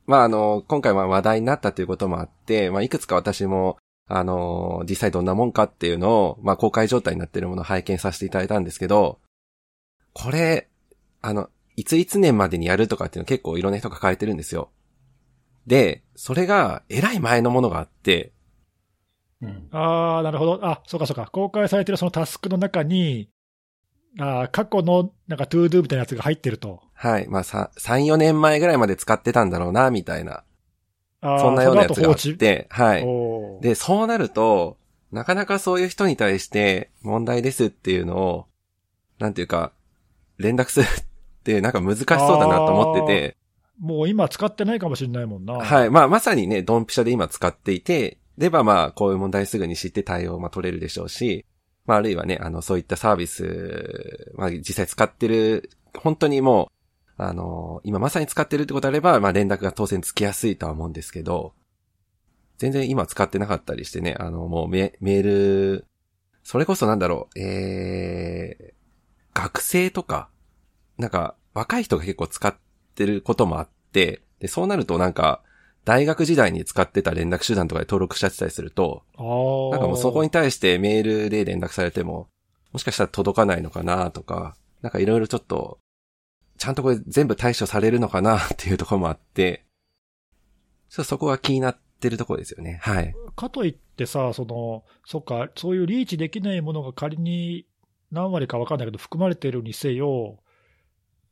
まあ、あの、今回は話題になったということもあって、まあ、いくつか私も、あの、実際どんなもんかっていうのを、まあ、公開状態になっているものを拝見させていただいたんですけど、これ、あの、いついつ年までにやるとかっていうの結構いろんな人が書いてるんですよ。で、それが、えらい前のものがあって、うん、ああ、なるほど。あ、そうかそうか。公開されてるそのタスクの中に、あ過去のなんか ToDo みたいなやつが入ってると。はい。まあ、3、4年前ぐらいまで使ってたんだろうな、みたいな。そんなようなやつがあって、はい。で、そうなると、なかなかそういう人に対して問題ですっていうのを、なんていうか、連絡するってなんか難しそうだなと思ってて。もう今使ってないかもしれないもんな。はい。まあまさにね、ドンピシャで今使っていて、でばまあこういう問題すぐに知って対応まあ取れるでしょうし、まあ、あるいはね、あの、そういったサービス、まあ、実際使ってる、本当にもう、あの、今まさに使ってるってことあれば、まあ、連絡が当然つきやすいとは思うんですけど、全然今使ってなかったりしてね、あの、もうメメール、それこそなんだろう、えー、学生とか、なんか、若い人が結構使ってることもあって、で、そうなるとなんか、大学時代に使ってた連絡手段とかで登録しちゃってたりすると。なんかもうそこに対してメールで連絡されても、もしかしたら届かないのかなとか、なんかいろいろちょっと、ちゃんとこれ全部対処されるのかなっていうところもあって、ちょっとそこが気になってるところですよね。はい。かといってさ、その、そっか、そういうリーチできないものが仮に何割か分かんないけど、含まれているにせよ、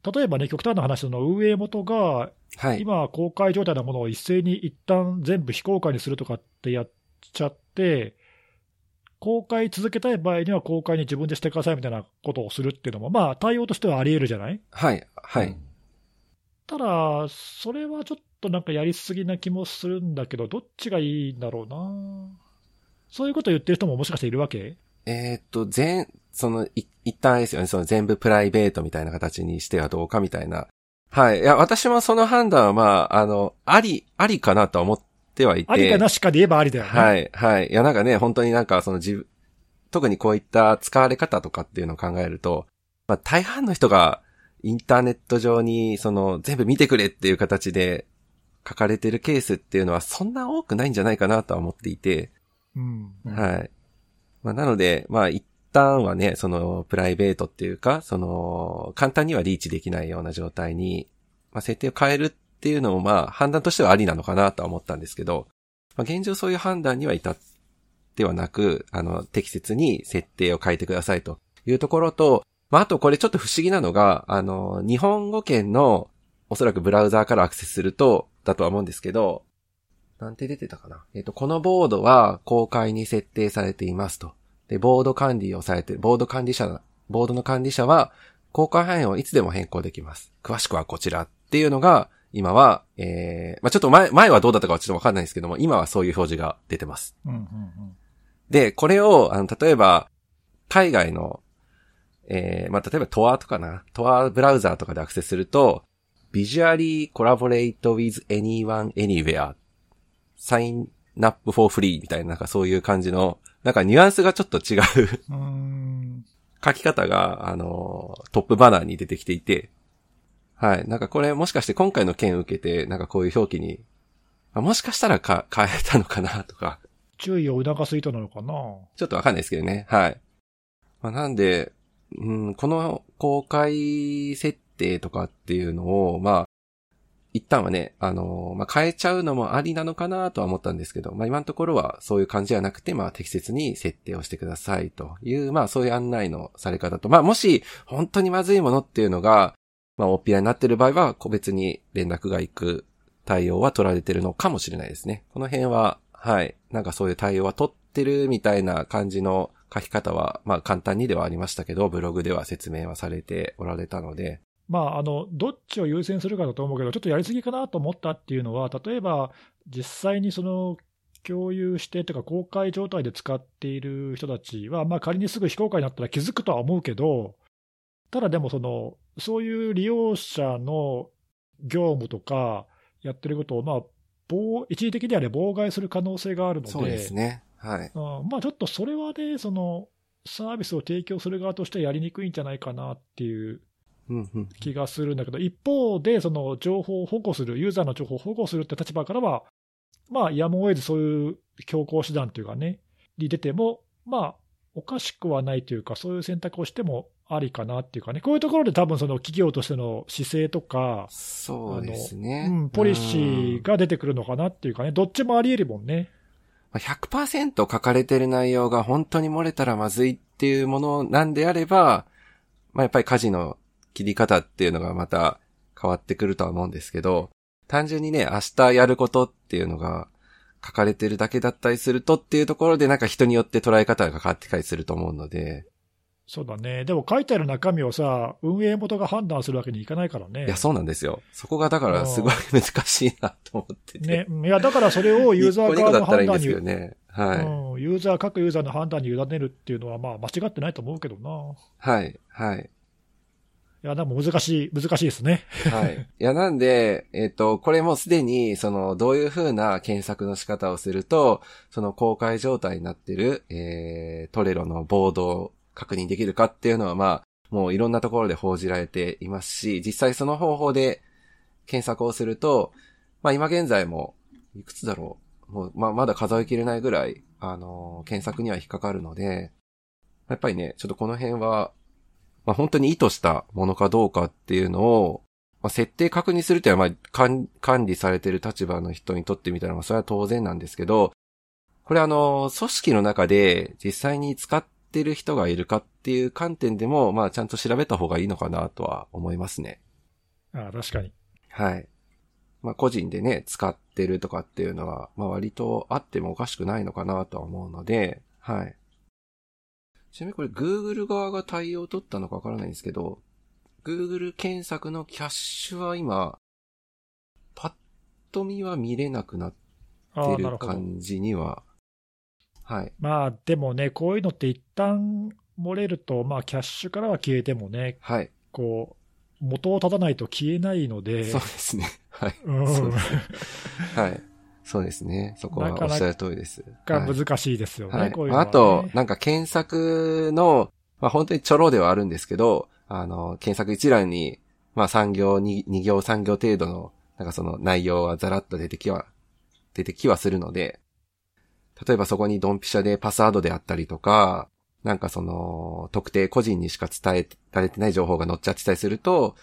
例えばね、極端な話、その運営元がはい。今、公開状態のものを一斉に一旦全部非公開にするとかってやっちゃって、公開続けたい場合には公開に自分でしてくださいみたいなことをするっていうのも、まあ、対応としてはあり得るじゃない？はい。はい。ただ、それはちょっとなんかやりすぎな気もするんだけど、どっちがいいんだろうな。そういうことを言ってる人ももしかしているわけ？えーっと、全、その、い、一旦ですよね、その全部プライベートみたいな形にしてはどうかみたいな。はい。いや、私もその判断は、まあ、あの、あり、ありかなとは思ってはいて。ありかなしかで言えばありだよね。はい、はい。いや、なんかね、本当になんか、その自分、特にこういった使われ方とかっていうのを考えると、まあ、大半の人がインターネット上に、その、全部見てくれっていう形で書かれてるケースっていうのはそんな多くないんじゃないかなとは思っていて、うん。うんはい。まあ、なので、まあ、一旦はね、その、プライベートっていうか、その、簡単にはリーチできないような状態に、まあ、設定を変えるっていうのも、まあ、判断としてはありなのかなとは思ったんですけど、まあ、現状そういう判断には至ってはなく、あの、適切に設定を変えてくださいというところと、まあ、あとこれちょっと不思議なのが、あの、日本語圏の、おそらくブラウザーからアクセスすると、だとは思うんですけど、なんて出てたかなえっ、と、このボードは公開に設定されていますと。で、ボード管理をされてる、ボード管理者、ボードの管理者は、公開範囲をいつでも変更できます。詳しくはこちらっていうのが、今は、えー、まあちょっと前、前はどうだったかはちょっとわかんないですけども、今はそういう表示が出てます。うんうんうんで、これを、あの、例えば、海外の、えー、まあ、例えば Tor とかな、Tor ブラウザーとかでアクセスすると、visually collaborate with anyone anywhere sign up for free みたいな、なんかそういう感じの、なんかニュアンスがちょっと違うう。書き方が、あの、トップバナーに出てきていて、はい。なんかこれもしかして今回の件を受けて、なんかこういう表記に、あもしかしたらか変えたのかなとか、注意を促す意図なのかな？ちょっとわかんないですけどね。はい。まあ、なんで、うん、この公開設定とかっていうのを、まあ、一旦はね、あの、まあ、変えちゃうのもありなのかなとは思ったんですけど、まあ、今のところはそういう感じじゃなくて、まあ、適切に設定をしてくださいという、まあ、そういう案内のされ方と、まあ、もし、本当にまずいものっていうのが、まあ、おっぴらになってる場合は、個別に連絡が行く対応は取られてるのかもしれないですね。この辺は、はい。なんかそういう対応は取ってるみたいな感じの書き方は、まあ簡単にではありましたけど、ブログでは説明はされておられたので、まあ、あのどっちを優先するかだと思うけど、ちょっとやりすぎかなと思ったっていうのは、例えば実際にその共有してとか、公開状態で使っている人たちは、まあ、仮にすぐ非公開になったら気づくとは思うけど、ただでもその、そういう利用者の業務とかやってることを、まあ、妨一時的には、ね、妨害する可能性があるので、そうですね。はい。うんまあ、ちょっとそれはね、そのサービスを提供する側としてやりにくいんじゃないかなっていう。気がするんだけど、一方で、その情報を保護する、ユーザーの情報を保護するって立場からは、まあ、やむを得ずそういう強行手段というかね、に出ても、まあ、おかしくはないというか、そういう選択をしてもありかなっていうかね、こういうところで多分その企業としての姿勢とか、そうですね。うん、ポリシーが出てくるのかなっていうかね、どっちもあり得るもんね。まあ100%書かれてる内容が本当に漏れたらまずいっていうものなんであれば、まあやっぱり舵の切り方っていうのがまた変わってくるとは思うんですけど、単純にね、明日やることっていうのが書かれてるだけだったりするとっていうところでなんか人によって捉え方が変わってきたりすると思うので、そうだね。でも書いてある中身をさ、運営元が判断するわけにいかないからね。いや、そうなんですよ。そこがだからすごい難しいなと思ってて。ね、いや、だからそれを ユーザー側の判断にけどね。はい。うん、ユーザー、各ユーザーの判断に委ねるっていうのは、まあ、間違ってないと思うけどな。はい。はい。いや、でも難しい、難しいですね。はい。いや、なんで、えっ、と、これもすでに、その、どういう風な検索の仕方をすると、その公開状態になってる、えー、トレロのボードを確認できるかっていうのは、まあ、もういろんなところで報じられていますし、実際その方法で検索をすると、まあ今現在も、いくつだろう。もう、まあまだ数えきれないぐらい、あのー検索には引っかかるので、やっぱりね、ちょっとこの辺は、まあ本当に意図したものかどうかっていうのを、まあ設定確認するっていうのは、まあ管管理されてる立場の人にとってみたら、まあそれは当然なんですけど、これあの、組織の中で実際に使ってる人がいるかっていう観点でも、まあちゃんと調べた方がいいのかなとは思いますね。ああ、確かに。はい。まあ個人でね、使ってるとかっていうのは、まあ割とあってもおかしくないのかなとは思うので、はい。ちなみにこれ Google 側が対応を取ったのかわからないんですけど、Google 検索のキャッシュは今、パッと見は見れなくなってる。感じには、はい。まあ、でもね、こういうのって一旦漏れると、まあ、キャッシュからは消えてもね、はい。こう、元を立たないと消えないので、そうですね。はい。うんねはい。そうですね。そこはおっしゃる通りです。がはい難しいですよね、はい。こういうね。あと、なんか検索の、まあ本当にちょろではあるんですけど、あの、検索一覧に、まあ3行、2, 2行、3行程度の、なんかその内容はざらっと出てきは、出てきはするので、例えばそこにドンピシャでパスワードであったりとか、なんかその、特定個人にしか伝えられてない情報が載っちゃってたりすると、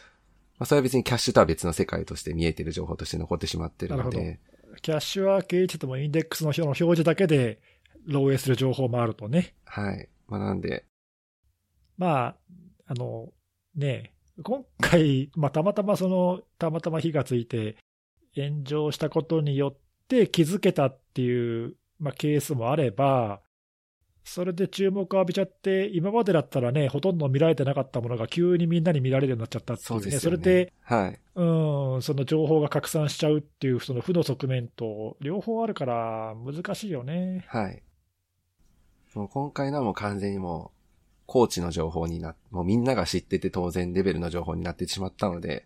まあそれは別にキャッシュとは別の世界として見えてる情報として残ってしまってるのなるで、キャッシュは消えてても、インデックスの表の表示だけで漏洩する情報もあるとね。はい。まあなんで、まあ、あの、ね、今回、まあ、たまたまその、たまたま火がついて、炎上したことによって気づけたっていう、まあ、ケースもあれば、それで注目を浴びちゃって、今までだったらね、ほとんど見られてなかったものが急にみんなに見られるようになっちゃったっていね、そううですよね。それで、はい。うん、その情報が拡散しちゃうっていう、その負の側面と、両方あるから難しいよね。はい。もう今回のはもう完全にもう、コーチの情報になっ、もうみんなが知ってて当然レベルの情報になってしまったので、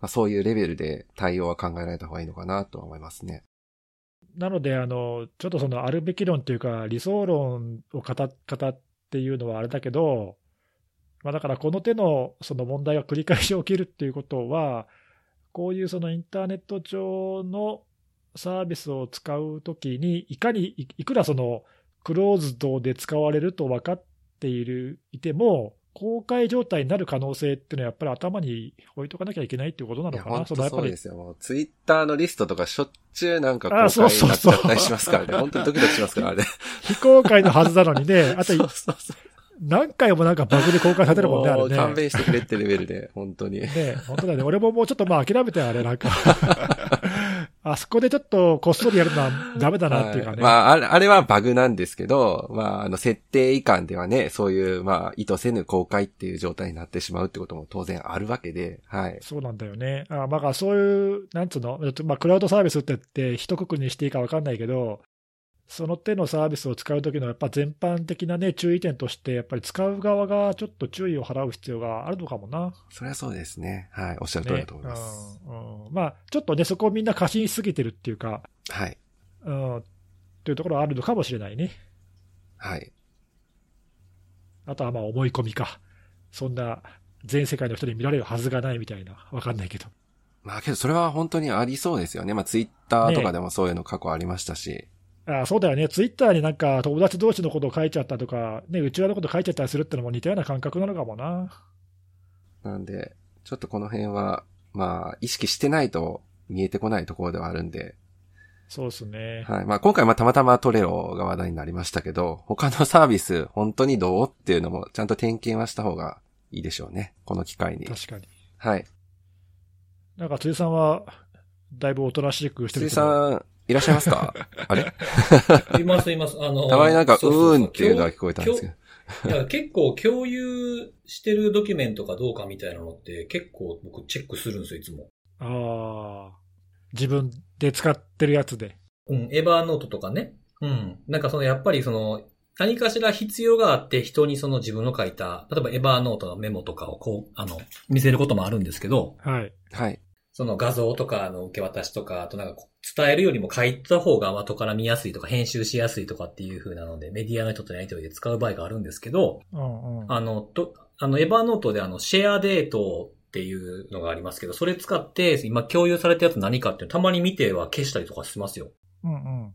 まあ、そういうレベルで対応は考えられた方がいいのかなとは思いますね。なのであの、ちょっとそのあるべき論というか、理想論を語語っていうのはあれだけど、まあ、だからこの手のその問題が繰り返し起きるっていうことは、こういうそのインターネット上のサービスを使うときに、いかにいいくらそのクローズドで使われると分かっているいても、公開状態になる可能性っていうのは、やっぱり頭に置いとかなきゃいけないっていうことないのや、かな、本当のやっぱりそうですよ。もうツイッターのリストとかしょっちゅうなんか公あ開になっちそうそうそうゃったりしますからね。本当にドキドキしますから、あれ。非公開のはずなのにね、あとそうそうそう何回もなんかバグで公開されてるもんね、あれね。勘弁してくれってレベルで、本当に。ね本当だよね。俺ももうちょっとまあ諦めてあれ、なんか。あそこでちょっとこっそりやるのはダメだなっていうかね。はいまあ、あれ、あれはバグなんですけど、まあ、あの、設定以下ではね、そういう、まあ、意図せぬ公開っていう状態になってしまうってことも当然あるわけで、はい。そうなんだよね。あまあ、そういう、なんつうの、まあ、クラウドサービスって言って、一括りにしていいか分かんないけど、その手のサービスを使うときのやっぱ全般的なね、注意点として、やっぱり使う側がちょっと注意を払う必要があるのかもな。それはそうですね。はい。おっしゃる通りねだと思います。うんうんまあ、ちょっとね、そこをみんな過信しすぎてるっていうか、はい。うん、っていうところはあるのかもしれないね。はい。あとはまあ思い込みか。そんな全世界の人に見られるはずがないみたいな。わかんないけど。まあ、けどそれは本当にありそうですよね。まあ、ツイッターとかでもそういうの過去ありましたし。あそうだよね。ツイッターになんか友達同士のことを書いちゃったとか、ね、内輪のこと書いちゃったりするってのも似たような感覚なのかもな。なんで、ちょっとこの辺は、まあ、意識してないと見えてこないところではあるんで、そうですね。はい。まあ、今回まあたまたまトレロが話題になりましたけど、他のサービス本当にどうっていうのもちゃんと点検はした方がいいでしょうね。この機会に。確かに。はい。なんか辻さんは、だいぶおとなしくしてる辻さん、いらっしゃいますか？あれ？いますいます。あの、たまになんか、うーんっていうのは聞こえたんですけど。いや、結構共有してるドキュメントかどうかみたいなのって結構僕チェックするんですよ、いつも。ああ、自分で使ってるやつで。うん、エバーノートとかね。うん。なんかその、やっぱりその、何かしら必要があって人にその自分の書いた、例えばエバーノートのメモとかをこう、あの、見せることもあるんですけど、はい。はい。その画像とかの受け渡しとか、あとなんか伝えるよりも書いた方が後から見やすいとか編集しやすいとかっていう風なので、メディアの人とのやり取りで使う場合があるんですけど、うんうん。あの、と、あの、エバーノートであの、シェアデートっていうのがありますけど、それ使って今共有されたやつ何かってたまに見ては消したりとかしますよ。うんうん。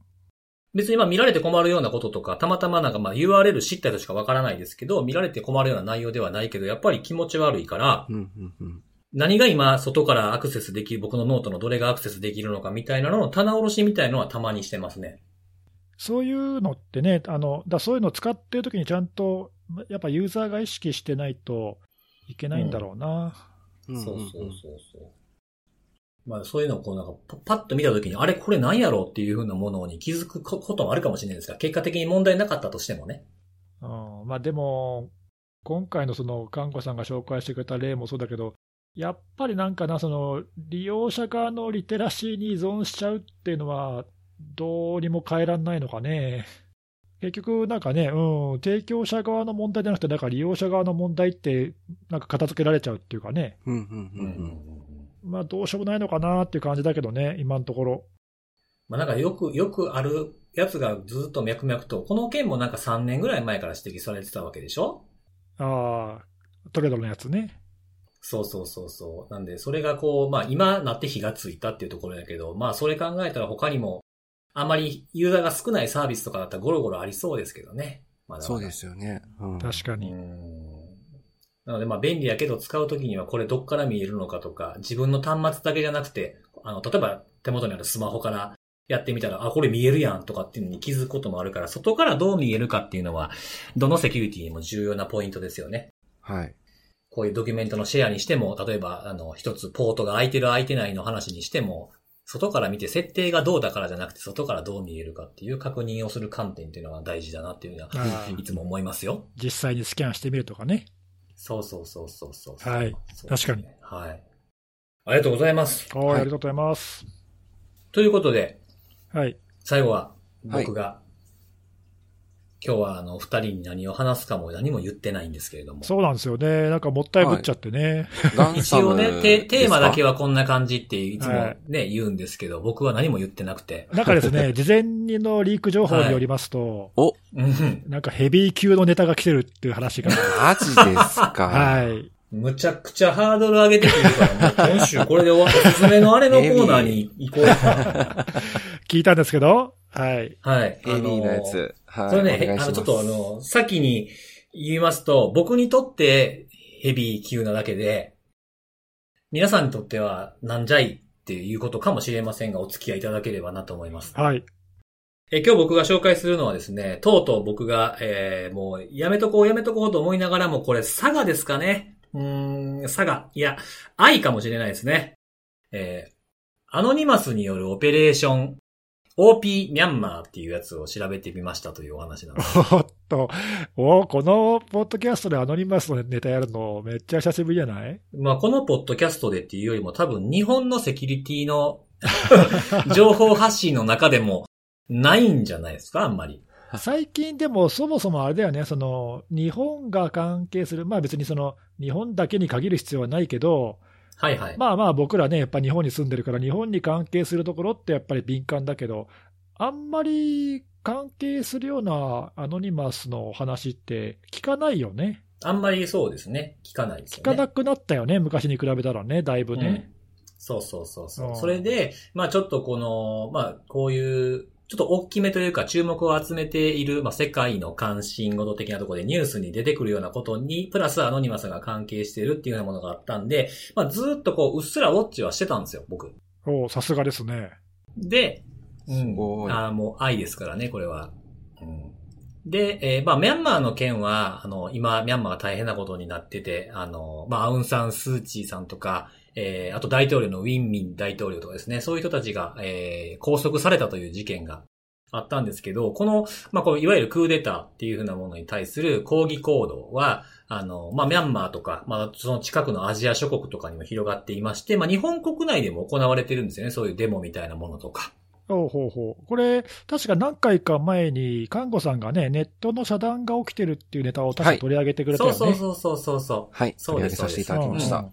別にまあ見られて困るようなこととか、たまたまなんかまあ URL 知ったとしかわからないですけど、見られて困るような内容ではないけど、やっぱり気持ち悪いから、うんうんうん。何が今外からアクセスできる、僕のノートのどれがアクセスできるのかみたいなのの棚卸しみたいのはたまにしてますね。そういうのってね、あのだそういうのを使ってるときにちゃんと、やっぱユーザーが意識してないといけないんだろうな。そうそうそうそう。まあそういうのをこうなんかパパッと見たときに、あれこれ何やろうっていうふうなものに気づくここともあるかもしれないですが、結果的に問題なかったとしてもね。うんまあ、でも、今回のその看護さんが紹介してくれた例もそうだけど、やっぱりなんかな、その利用者側のリテラシーに依存しちゃうっていうのは、どうにも変えらんないのかね。結局、なんかね、うん、提供者側の問題じゃなくて、なんか利用者側の問題って、なんか片付けられちゃうっていうかね、うんうんうんまあ、どうしようもないのかなっていう感じだけどね、今のところ。まあなんかよく、よくあるやつがずっと脈々と、この件もなんか3年ぐらい前から指摘されてたわけでしょ？ああ、トレードのやつね。そうそうそうそう。なんで、それがこう、まあ今なって火がついたっていうところだけど、まあそれ考えたら他にも、あまりユーザーが少ないサービスとかだったらゴロゴロありそうですけどね。まだまだそうですよね。うんう確かに。んなのでまあ便利やけど使うときにはこれどっから見えるのかとか、自分の端末だけじゃなくて、あの、例えば手元にあるスマホからやってみたら、あ、これ見えるやんとかっていうのに気づくこともあるから、外からどう見えるかっていうのは、どのセキュリティにも重要なポイントですよね。はい。こういうドキュメントのシェアにしても、例えば、あの、一つポートが空いてる空いてないの話にしても、外から見て設定がどうだからじゃなくて、外からどう見えるかっていう確認をする観点っていうのが大事だなっていうのは、いつも思いますよ。実際にスキャンしてみるとかね。そうそうそうそうそう。はいね確かに。はい。ありがとうございます。はい、はいありがとうございます。ということで、はい。最後は僕が、今日はあの、二人に何を話すかも何も言ってないんですけれども。そうなんですよね。なんかもったいぶっちゃってね。ガン一応ね、テテーマだけは。はこんな感じっていつもはね、言うんですけど、僕は何も言ってなくて。なんかですね、事前にのリーク情報によりますと、お、うんなんかヘビー級のネタが来てるっていう話が。マジですか？はい。むちゃくちゃハードル上げてくるから、もう今週これで終わった。おすすめのあれのコーナーに行こうか 聞いたんですけど、はい。な。はい。ヘビーなやあのつ。はい。それね、あの、ちょっとあの、先に言いますと、僕にとってヘビー級なだけで、皆さんにとってはなんじゃいっていうことかもしれませんが、お付き合いいただければなと思います。はい。え今日僕が紹介するのはですね、とうとう僕が、えー、もうやめとこうやめとこうと思いながらも、これ佐賀ですかねうーん、佐賀。いや、愛かもしれないですね。えー、アノニマスによるオペレーション、OP ミャンマーっていうやつを調べてみましたというお話なんです。おっと、おこのポッドキャストでアノニマスのネタやるのめっちゃ久しぶりじゃない？まあ、このポッドキャストでっていうよりも多分日本のセキュリティの 情報発信の中でもないんじゃないですか、あんまり。最近でもそもそもあれだよね、その日本が関係する、まあ別にその日本だけに限る必要はないけど、はいはい。まあまあ僕らね、やっぱ日本に住んでるから、日本に関係するところってやっぱり敏感だけど、あんまり関係するようなアノニマスの話って聞かないよね。あんまりそうですね。聞かないですよね。聞かなくなったよね、昔に比べたらね、だいぶね。そうそうそうそうう。んそれで、まあちょっとこの、まあこういう、ちょっと大きめというか注目を集めている、まあ世界の関心事的なところでニュースに出てくるようなことに、プラスアノニマスが関係しているっていうようなものがあったんで、まあずっとこう、うっすらウォッチはしてたんですよ、僕。おうさすがですね。で、うんすごいあーもう愛ですからね、これは。うんで、えーまあ、ミャンマーの件は、あの、今、ミャンマーが大変なことになってて、あの、まあ、アウンサン・スー・チーさんとか、えーあと大統領のウィン・ミン大統領とかですね、そういう人たちが、えー拘束されたという事件があったんですけど、この、まあ、このいわゆるクーデターっていうふうなものに対する抗議行動は、あの、まあ、ミャンマーとか、まあ、その近くのアジア諸国とかにも広がっていまして、まあ、日本国内でも行われてるんですよね、そういうデモみたいなものとか。ほうほうほう。これ、確か何回か前に、看護さんがね、ネットの遮断が起きてるっていうネタを確か取り上げてくれたよそうね。そうそうそうそうそう。はい。そうです取り上げさせていただきましたうん。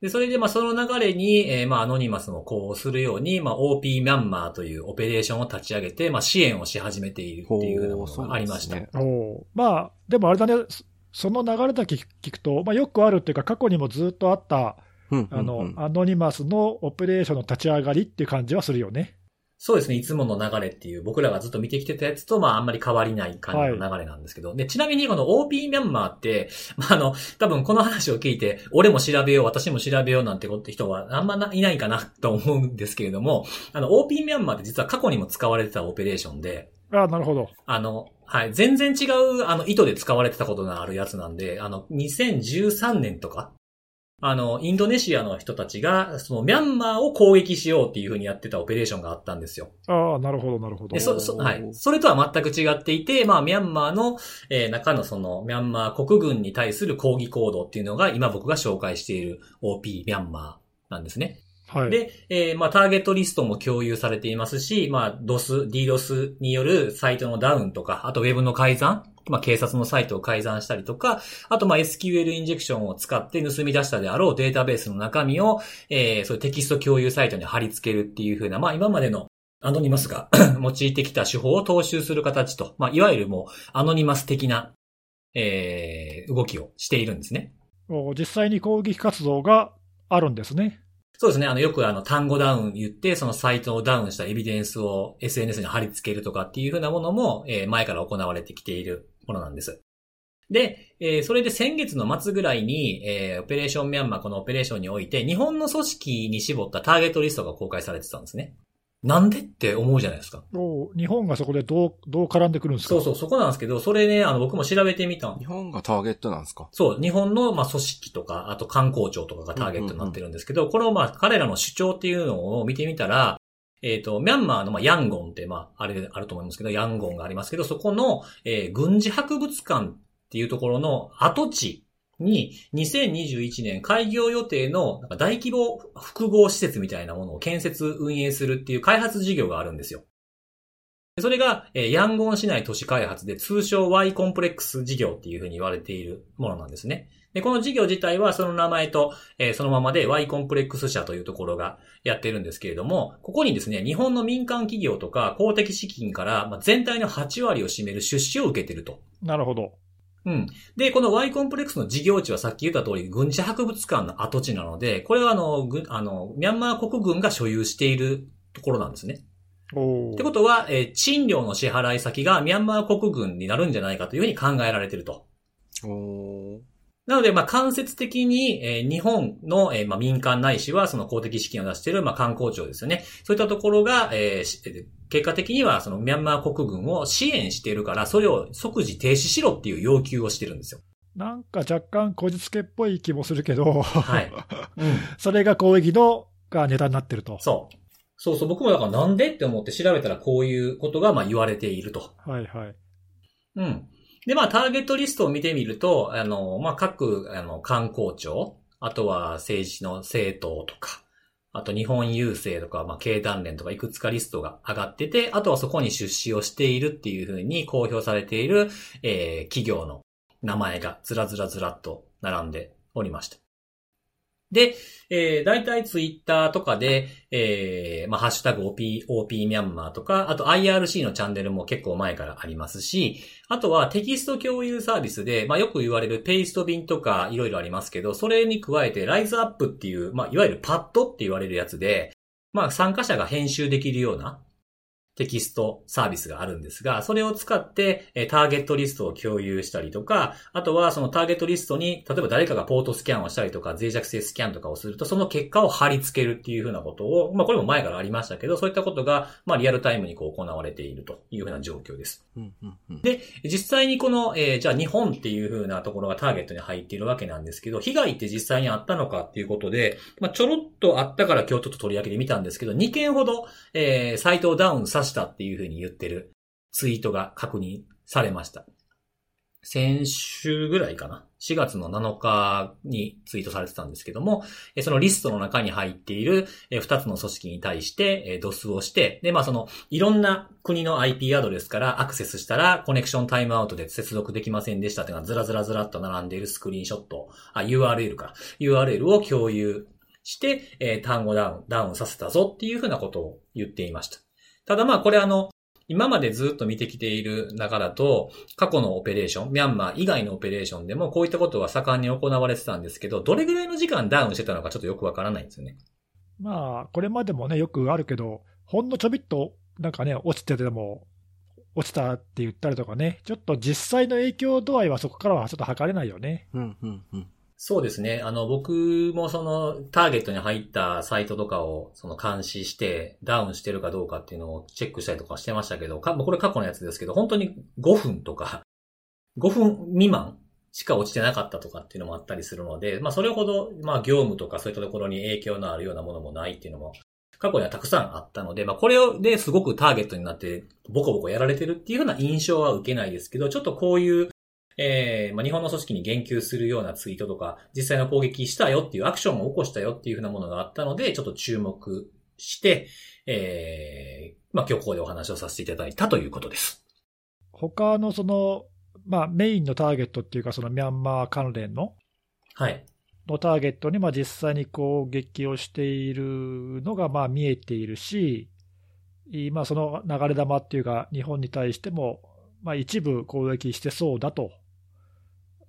で、それで、まあ、その流れに、えーまあ、アノニマスもこうするように、まあ、OP ミャンマーというオペレーションを立ち上げて、まあ、支援をし始めているっていうようなものがありました。ほうそうおうまあ、でもあれだね、そその流れだけ聞くと、まあ、よくあるっていうか、過去にもずっとあったうんあの、アノニマスのオペレーションの立ち上がりっていう感じはするよね。そうですね、いつもの流れっていう、僕らがずっと見てきてたやつと、まあ、あんまり変わりない感じの流れなんですけど、で、ちなみにこの OP ミャンマーって、まあ、あの、多分この話を聞いて、俺も調べよう、私も調べようなんてこと人はあんまないないかなと思うんですけれども、あの、OP ミャンマーって実は過去にも使われてたオペレーションで、ああ、なるほど。あの、はい、全然違う、あの、意図で使われてたことがあるやつなんで、あの、2013年とか、あの、インドネシアの人たちが、その、ミャンマーを攻撃しようっていう風にやってたオペレーションがあったんですよ。ああ、なるほど、なるほどで、。そ、そ、はい。それとは全く違っていて、まあ、ミャンマーの、えー中のその、ミャンマー国軍に対する抗議行動っていうのが、今僕が紹介している OP ミャンマーなんですね。はい。で、えーまあ、ターゲットリストも共有されていますし、まあ、DOS、DDoS によるサイトのダウンとか、あとウェブの改ざん、まあ、警察のサイトを改ざんしたりとか、あと、まあ、SQL インジェクションを使って盗み出したであろうデータベースの中身を、えー、そういうテキスト共有サイトに貼り付けるっていう風な、まあ、今までのアノニマスが 用いてきた手法を踏襲する形と、まあ、いわゆるもう、アノニマス的な、えー、動きをしているんですね。お実際に攻撃活動があるんですね。そうですね。あの、よくあの、単語ダウン言って、そのサイトをダウンしたエビデンスを SNS に貼り付けるとかっていうふうなものも、えー前から行われてきているものなんです。で、えーそれで先月の末ぐらいに、えーオペレーションミャンマーこのオペレーションにおいて、日本の組織に絞ったターゲットリストが公開されてたんですね。なんでって思うじゃないですか。お日本がそこでどう、どう絡んでくるんですか？そうそう、そこなんですけど、それね、あの、僕も調べてみたん。日本がターゲットなんですか？そう、日本の、まあ、組織とか、あと観光庁とかがターゲットになってるんですけど、この、まあ、彼らの主張っていうのを見てみたら、えっ、と、ミャンマーの、まあ、ヤンゴンって、まあ、あれであると思いますけど、ヤンゴンがありますけど、そこの、えー軍事博物館っていうところの跡地に、2021年開業予定の、大規模複合施設みたいなものを建設運営するっていう開発事業があるんですよ。それが、えヤンゴン市内都市開発で通称 Y コンプレックス事業っていうふうに言われているものなんですね。で、この事業自体はその名前と、えーそのままで Y コンプレックス社というところがやってるんですけれども、ここにですね、日本の民間企業とか公的資金から、ま、全体の8割を占める出資を受けてると。なるほど。うん。で、この Y コンプレックスの事業地はさっき言った通り、軍事博物館の跡地なので、これはあの、ぐあの、ミャンマー国軍が所有しているところなんですね。おってことは、えー賃料の支払い先がミャンマー国軍になるんじゃないかというふうに考えられていると。おーなので、まあ、間接的に、えー日本の、えーまあ、民間ないしは、その公的資金を出している、まあ、観光庁ですよね。そういったところが、え結果的には、そのミャンマー国軍を支援しているから、それを即時停止しろっていう要求をしてるんですよ。なんか若干こじつけっぽい気もするけど、はい。うん。それが攻撃のがネタになってると。そう。そうそう、僕もだからなんでって思って調べたらこういうことがまあ言われていると。はいはい。うん。で、まあ、ターゲットリストを見てみると、あの、まあ、各、あの、観光庁、あとは政治の政党とか、あと日本郵政とか、まあ、経団連とかいくつかリストが上がってて、あとはそこに出資をしているっていうふうに公表されている、えー企業の名前がずらずらずらっと並んでおりました。で、えー、大体ツイッターとかで、えー、まあ、ハッシュタグ OP、OP ミャンマーとか、あと IRC のチャンネルも結構前からありますし、あとはテキスト共有サービスで、まあ、よく言われるペースト便とかいろいろありますけど、それに加えてライズアップっていう、まあ、いわゆるパッドって言われるやつで、まあ、参加者が編集できるようなテキストサービスがあるんですが、それを使って、えーターゲットリストを共有したりとか、あとはそのターゲットリストに、例えば誰かがポートスキャンをしたりとか、脆弱性スキャンとかをすると、その結果を貼り付けるっていうふうなことを、まあこれも前からありましたけど、そういったことが、まあリアルタイムにこう行われているというふうな状況です。うんうんうんで、実際にこの、えーじゃあ日本っていう風なところがターゲットに入っているわけなんですけど、被害って実際にあったのかっていうことで、まあ、ちょろっとあったから今日ちょっと取り上げてみたんですけど、2件ほど、えーサイトをダウンさせしたっていう風に言ってるツイートが確認されました。先週ぐらいかな ?4 月の7日にツイートされてたんですけども、そのリストの中に入っている2つの組織に対してえー DOS をして、で、まあその、いろんな国の IP アドレスからアクセスしたら、コネクションタイムアウトで接続できませんでしたっていうのがずらずらずらっと並んでいるスクリーンショット、あ、URL か。URL を共有して、単語ダウン、ダウンさせたぞっていうふうなことを言っていました。ただまあこれあの、今までずっと見てきている中だと、過去のオペレーション、ミャンマー以外のオペレーションでもこういったことは盛んに行われてたんですけど、どれぐらいの時間ダウンしてたのかちょっとよくわからないんですよね。まあ、これまでもね、よくあるけど、ほんのちょびっと、なんかね、落ちてても、落ちたって言ったりとかね、ちょっと実際の影響度合いはそこからはちょっと測れないよね。うん、うん、うん。そうですね。あの、僕もそのターゲットに入ったサイトとかをその監視してダウンしてるかどうかっていうのをチェックしたりとかしてましたけど、かこれ過去のやつですけど、本当に5分とか、5分未満しか落ちてなかったとかっていうのもあったりするので、まあそれほど、まあ業務とかそういったところに影響のあるようなものもないっていうのも過去にはたくさんあったので、まあこれですごくターゲットになってボコボコやられてるっていうような印象は受けないですけど、ちょっとこういうえーまあ、日本の組織に言及するようなツイートとか、実際の攻撃したよっていうアクションを起こしたよっていうふうなものがあったので、ちょっと注目して、えーまあ、今日ここでお話をさせていただいたということです。他のその、まあ、メインのターゲットっていうか、そのミャンマー関連のはい。のターゲットにまあ実際に攻撃をしているのがまあ見えているし、今、その流れ弾っていうか、日本に対しても、まあ、一部攻撃してそうだと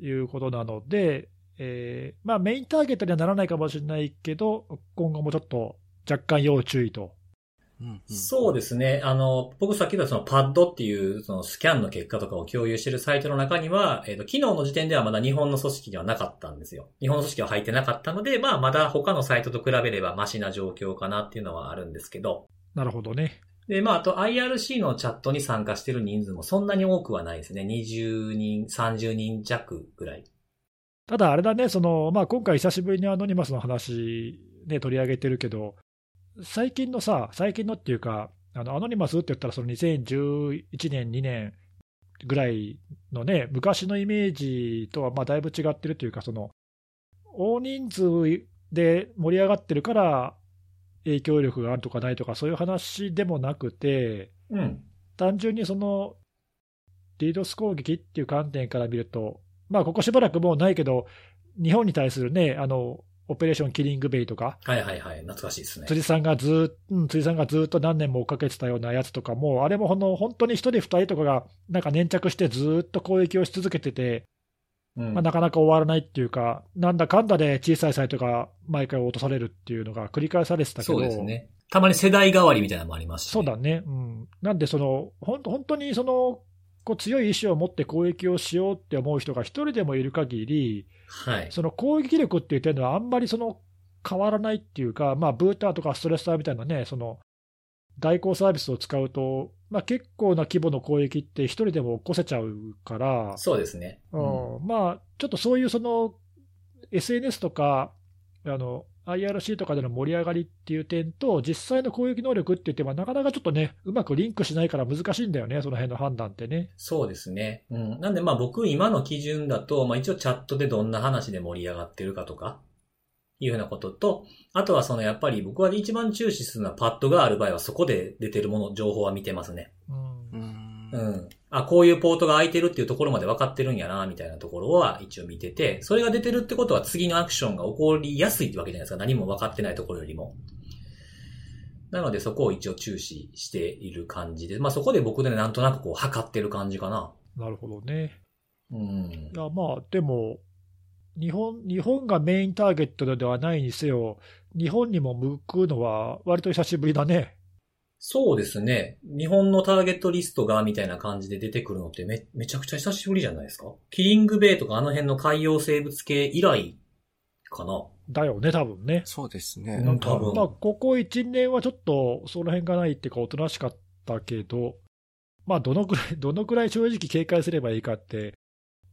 いうことなので、えーまあ、メインターゲットにはならないかもしれないけど、今後もちょっと若干要注意と。うんうんそうですね。あの、僕さっき言ったそのパッドっていうそのスキャンの結果とかを共有しているサイトの中には、えっ、と、昨日の時点ではまだ日本の組織ではなかったんですよ。日本の組織は入ってなかったので、まあまだ他のサイトと比べればマシな状況かなっていうのはあるんですけど、なるほどね。で、まあ、あと IRC のチャットに参加してる人数もそんなに多くはないですね。20人、30人弱ぐらい。ただあれだね、そのまあ、今回久しぶりにアノニマスの話、ね、取り上げてるけど、最近のさ、最近のっていうか、あのアノニマスって言ったら、その2011年、2年ぐらいのね、昔のイメージとはまあだいぶ違ってるというか、その大人数で盛り上がってるから、影響力があるとかないとか、そういう話でもなくて、うん。単純にそのリードス攻撃っていう観点から見ると、まあ、ここしばらくもうないけど、日本に対するね、あのオペレーションキリングベイとか、はいはいはい。懐かしいですね。辻さんがずーっうん、辻さんがずっと何年も追っかけてたようなやつとかも、あれもほんの本当に1人、2人とかがなんか粘着してずーっと攻撃をし続けてて、うんまあ、なかなか終わらないっていうか、なんだかんだで小さいサイトが毎回落とされるっていうのが繰り返されてたけど、そうですね。たまに世代代わりみたいなのもありますし、そうだね、うん、なんでその、ほん本当にそのこう強い意志を持って攻撃をしようって思う人が一人でもいる限り、はい。その攻撃力っていう点ではあんまりその変わらないっていうか、まあ、ブーターとかストレッサーみたいなね、その代行サービスを使うと、まあ、結構な規模の攻撃って一人でも起こせちゃうから、そうですね。うんまあ、ちょっとそういうその SNS とかあの IRC とかでの盛り上がりっていう点と、実際の攻撃能力っていう点は、なかなかちょっとね、うまくリンクしないから難しいんだよね、その辺の判断ってね。そうですね。うん。なんでまあ僕今の基準だと、まあ一応チャットでどんな話で盛り上がってるかとか、いうふうなことと、あとはそのやっぱり僕は一番注視するのはパッドがある場合はそこで出てるもの、情報は見てますね。うんうんうん。あ、こういうポートが空いてるっていうところまで分かってるんやな、みたいなところは一応見てて、それが出てるってことは次のアクションが起こりやすいってわけじゃないですか。何も分かってないところよりも。なのでそこを一応注視している感じで、まあそこで僕でなんとなくこう測ってる感じかな。なるほどね。うんい。やまあ、でも日本、日本がメインターゲットではないにせよ、日本にも向くのは割と久しぶりだね。そうですね。日本のターゲットリストがみたいな感じで出てくるのってめ、めちゃくちゃ久しぶりじゃないですか？キリングベイとかあの辺の海洋生物系以来かな。だよね、多分ね。そうですね。うん多分まあ、ここ1、2年はちょっとその辺がないっていうか、おとなしかったけど、まあ、どのくらい、どのくらい正直警戒すればいいかって、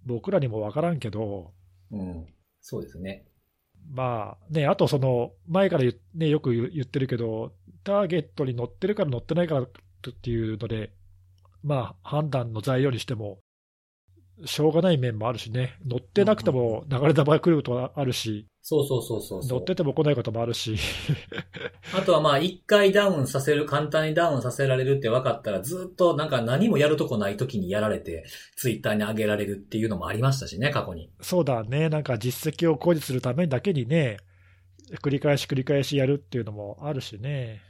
僕らにも分からんけど、うん。そうですね。まあね、あとその、前から,、ね、よく言言ってるけど、ターゲットに乗ってるから乗ってないからっていうので、まあ、判断の材料にしても、しょうがない面もあるしね、乗ってなくても流れ弾が来ることはあるし、そうそうそうそうそう。乗ってても来ないこともあるし、あとはまあ一回ダウンさせる、簡単にダウンさせられるって分かったらずっとなんか何もやるとこない時にやられて、ツイッターに上げられるっていうのもありましたしね、過去に。そうだね、なんか実績を誇示するためだけにね、繰り返し繰り返しやるっていうのもあるしね。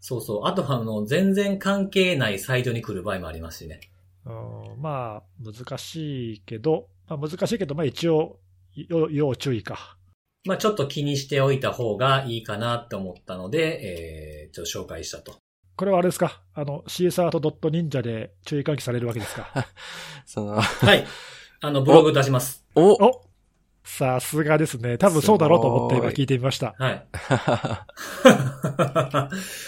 そうそう。あとは、あの、全然関係ないサイトに来る場合もありますしね。うんまあ、難しいけど、まあ、難しいけど、まあ一応、要要注意か。まあちょっと気にしておいた方がいいかなって思ったので、えー、ちょっと紹介したと。これはあれですか？あの、シーサート .ninja で注意喚起されるわけですか？その、はい。あの、ブログ出します。おおさすがですね。多分そうだろうと思って今聞いてみました。はい。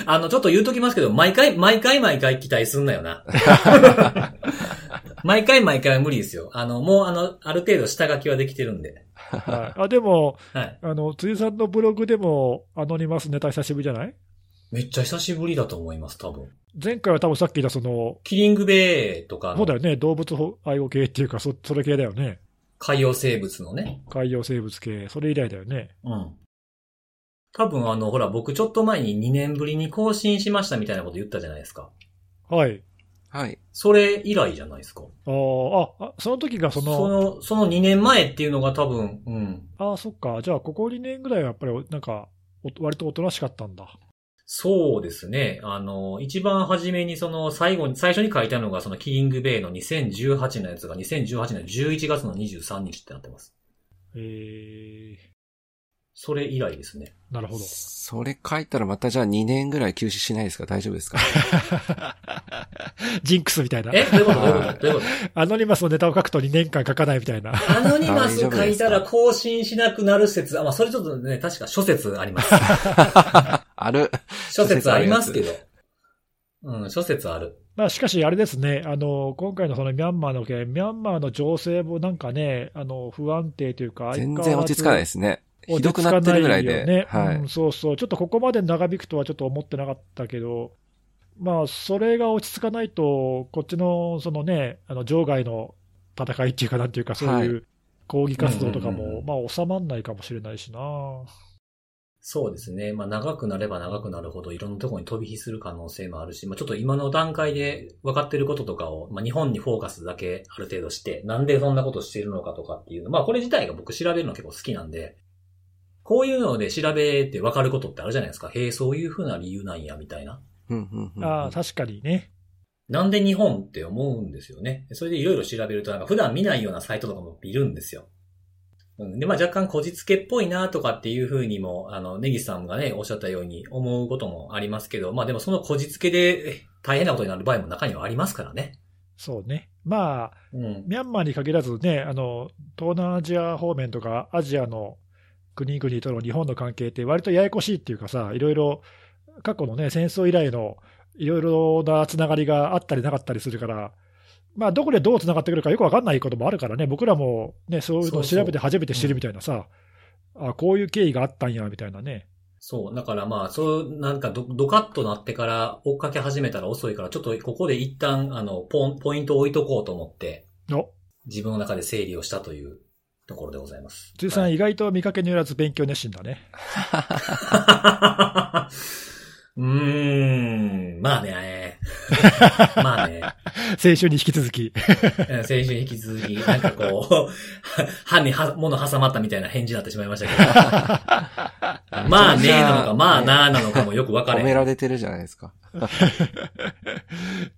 あの、ちょっと言うときますけど、毎回、毎回毎回期待すんなよな。毎回毎回は無理ですよ。あの、もうあの、ある程度下書きはできてるんで。はい、あでも、はい。あの、辻さんのブログでもアノニマスネタ久しぶりじゃない？めっちゃ久しぶりだと思います、多分。前回は多分さっき言ったその、キリングベイとかのそうだよね、動物愛護系っていうか、そ、それ系だよね。海洋生物のね。海洋生物系、それ以来だよね。うん。多分あの、ほら、僕ちょっと前に2年ぶりに更新しましたみたいなこと言ったじゃないですか。はい。はい。それ以来じゃないですか。あーあ、あ、その時がその、その、その2年前っていうのが多分、うん。ああ、そっか。じゃあ、ここ2年ぐらいはやっぱり、なんか、お割とおとなしかったんだ。そうですね。あの、一番初めにその最後に、最初に書いたのがそのキリングベイの2018のやつが2018年11月の23日ってなってます。えそれ以来ですね。ー、なるほど。それ書いたらまたじゃあ2年ぐらい休止しないですか？大丈夫ですか？ジンクスみたいな。えどういうこと？どういうこと？どういうこアノニマスのネタを書くと2年間書かないみたいな。と アノニマス書いたら更新しなくなる説、あ、まあそれちょっとね、確か諸説あります。ある。諸説ありますけど。うん、諸説ある。まあ、しかし、あれですね、あの、今回のそのミャンマーの件、ミャンマーの情勢もなんかね、あの、不安定というか、全然落ち着かないですね。ひどくなってるぐらいで。よねはいうん。そうそう。ちょっとここまで長引くとはちょっと思ってなかったけど、まあ、それが落ち着かないと、こっちの、そのね、あの、場外の戦いっていうかなんていうか、そういう抗議活動とかも、まあ、収まんないかもしれないしな。そうですね。まあ長くなれば長くなるほどいろんなところに飛び火する可能性もあるし、まあちょっと今の段階で分かってることとかを、まあ日本にフォーカスだけある程度して、なんでそんなことしているのかとかっていうの、まあこれ自体が僕調べるの結構好きなんで、こういうので調べて分かることってあるじゃないですか。へえ、そういう風な理由なんや、みたいな。うんうんうんああ、確かにね。なんで日本って思うんですよね。それでいろいろ調べると、なんか普段見ないようなサイトとかも見るんですよ。うん、で、まあ若干こじつけっぽいなとかっていう風にも、あの、ネギさんがね、おっしゃったように思うこともありますけど、まあでもそのこじつけでえ大変なことになる場合も中にはありますからね。そうね。まあ、うん。ミャンマーに限らずね、あの、東南アジア方面とか、アジアの国々との日本の関係って、割とややこしいっていうかさ、いろいろ、過去のね、戦争以来のいろいろなつながりがあったりなかったりするから、まあ、どこでどうつながってくるかよくわかんないこともあるからね、僕らもね、そういうのを調べて初めて知るみたいなさ、あこういう経緯があったんや、みたいなね。そう。だからまあ、そう、なんかドドカッとなってから追っかけ始めたら遅いから、ちょっとここで一旦、あの、ポン、ポイントを置いとこうと思って、お自分の中で整理をしたというところでございます。辻さん、はい意外と見かけによらず勉強熱心だね。うーん、まあね。まあね。先週に引き続き。うん先週に引き続き、なんかこう、歯には物挟まったみたいな返事になってしまいましたけど。まあねなのか、まあななのかもよく分かれ褒めら。れてるじゃないですか。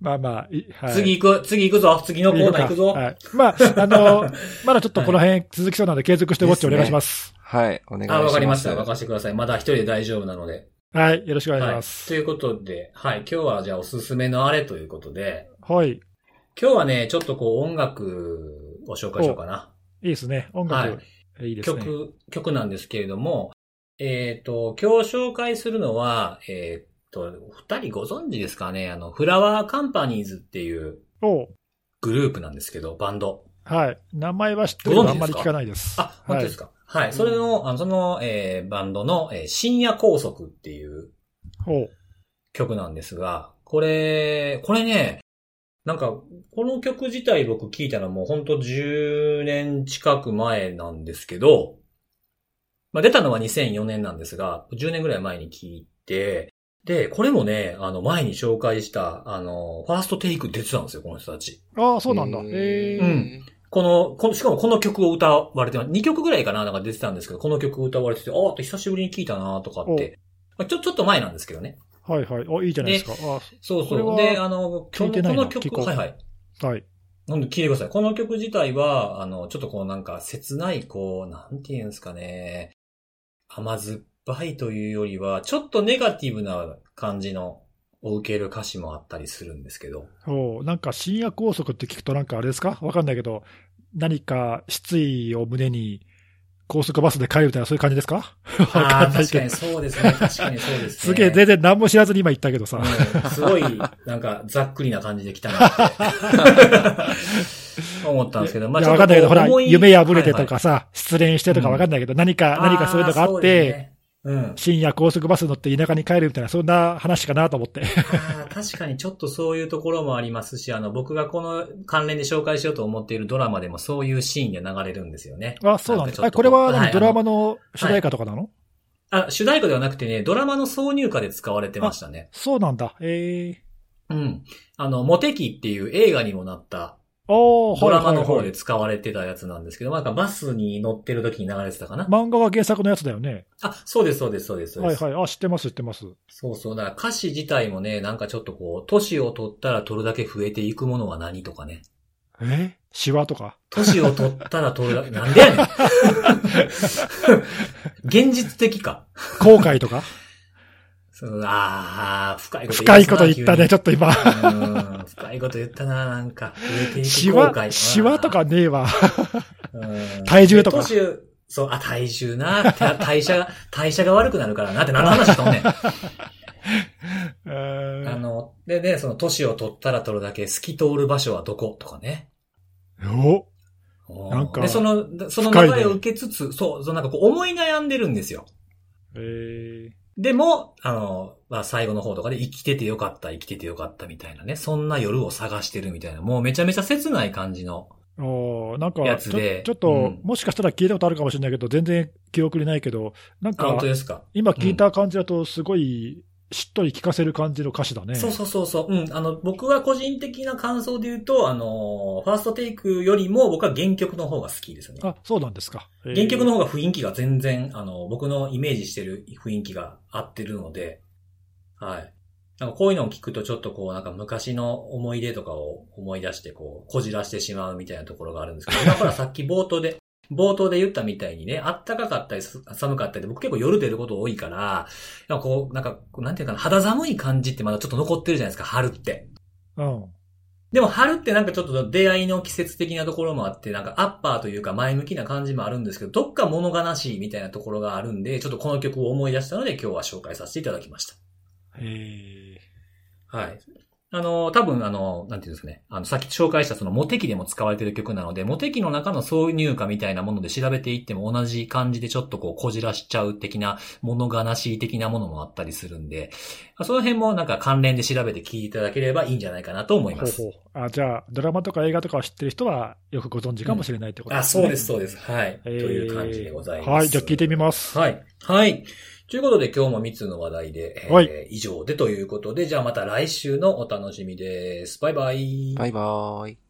まあまあ、いはい、次行く、次行くぞ、次のコーナー行くぞ。はい。まあ、あの、まだちょっとこの辺続きそうなので継続してウォッチお願いします。はい、お願いします。あ、わかりました。任せてください。まだ一人で大丈夫なので。はい。よろしくお願いしはい。ます。ということで、はい。今日はじゃあおすすめのあれということで、はい。今日はね、ちょっとこう音楽を紹介しようかな。いいですね。音楽、はいい、いですね。曲、曲なんですけれども、えっ、と、今日紹介するのは、えっ、と、二人ご存知ですかね？あの、フラワーカンパニーズっていうおグループなんですけど、バンド。はい。名前は知ってるけど、あんまり聞かないです。あ、本当ですか？はい。それの、あのその、えーバンドの、えー深夜拘束っていうほう。曲なんですが、これ、これね、なんか、この曲自体僕聞いたのもうほんと10年近く前なんですけど、まあ出たのは2004年なんですが、10年ぐらい前に聞いて、で、これもね、あの前に紹介した、あの、ファーストテイク出てたんですよ、この人たち。ああ、そうなんだ。へえうんこの、この、しかもこの曲を歌われてます。2曲ぐらいかななんか出てたんですけど、この曲歌われてて、ああ、久しぶりに聞いたなとかって。まあちょ、ちょっと前なんですけどね。はいはい。お、いいじゃないですか。あそうそう。で、あの、このこの曲、はいはい。はい。なんで聞いてください。この曲自体は、あの、ちょっとこうなんか切ない、こう、なんていうんですかね。甘酸っぱいというよりは、ちょっとネガティブな感じの、を受ける歌詞もあったりするんですけど。おなんか深夜拘束って聞くとなんかあれですか？わかんないけど、何か失意を胸に高速バスで帰るみたいなそういう感じですか？わあかあ、確かに。そうですね。確かにそうですね。すげえ、全然何も知らずに今言ったけどさ。うんすごい、なんか、ざっくりな感じで来たなって 思ったんですけど、まいや、わかんないけど、ほら、夢破れてとはいかさ、失恋してとかわかんないけど、何か、はい何かそういうのがあっーて、、そ深夜高速バス乗って田舎に帰るみたいな、そんな話かなと思って。確かにちょっとそういうところもありますし、あの、僕がこの関連で紹介しようと思っているドラマでもそういうシーンで流れるんですよね。あ、そうなんですか？これははい何ドラマの主題歌とかなの？あ、主題歌ではなくてね、ドラマの挿入歌で使われてましたね。そうなんだ。ええうん。あの、モテキっていう映画にもなったドラマの方で使われてたやつなんですけど、なんかバスに乗ってる時に流れてたかな。漫画が原作のやつだよね。あ、そうです、そうです、そうです。そうですはいはい。あ、知ってます、知ってます。そうそう。だから歌詞自体もね、なんかちょっとこう、年を取ったら取るだけ増えていくものは何とかね。え？シワとか？年を取ったら取るだけ、なんでやねん。現実的か。後悔とか？そうああ、深いこと深いこと言ったね、ちょっっと今。と。深いこと言ったな、なんか。増えていくシワ、後悔シワとかねえわ。うん体重とかそう、あ、体重な。た 代謝が、代謝が悪くなるからなって何の話しとんねん。え ーあの、でね、その年を取ったら取るだけ透き通る場所はどことかね。おなんかで、その、その流れを受けつつ、そう、そうなんかこう思い悩んでるんですよ。えでも、あの、まあ、最後の方とかで生きててよかった、生きててよかったみたいなね。そんな夜を探してるみたいな。もうめちゃめちゃ切ない感じの。ー、おーなんかやちょ、ちょっと、うんもしかしたら聞いたことあるかもしれないけど、全然記憶にないけど、なんあ、本か当、ですか？今聞いた感じだと、すごい、しっとり聞かせる感じの歌詞だね。そうそうそうそう。うん。あの、僕は個人的な感想で言うと、あの、ファーストテイクよりも僕は原曲の方が好きですね。あ、そうなんですか。えー原曲の方が雰囲気が全然、あの、僕のイメージしてる雰囲気が合ってるので、はい。なんかこういうのを聞くとちょっとこうなんか昔の思い出とかを思い出してこう、こじらしてしまうみたいなところがあるんですけど、今ほらさっき冒頭で、冒頭で言ったみたいにね、あったかかったりす寒かったりで僕結構夜出ること多いから、なんかこう、なんか、なんていうかな、肌寒い感じってまだちょっと残ってるじゃないですか、春って。うん。でも春ってなんかちょっと出会いの季節的なところもあって、なんかアッパーというか前向きな感じもあるんですけど、どっか物悲しいみたいなところがあるんで、ちょっとこの曲を思い出したので今日は紹介させていただきました。えはい。あの、多分あの、なんていうんですかね。あの、さっき紹介したそのモテキでも使われてる曲なので、モテキの中の挿入歌みたいなもので調べていっても同じ感じでちょっとこうこじらしちゃう的な、物悲しい的なものもあったりするんで、その辺もなんか関連で調べて聞いていただければいいんじゃないかなと思いー、ます。ほうほう。あ、じゃあ、ドラマとか映画とかを知ってる人は、よくご存知かもしれないってことあ、ですね。そうです、そうです。はい。えーという感じでございます。はい、じゃあ聞いてみます。はい。はい。ということで今日も3つの話題で、えーはい以上でということで、じゃあまた来週のお楽しみです。バイバイ。バイバーイ。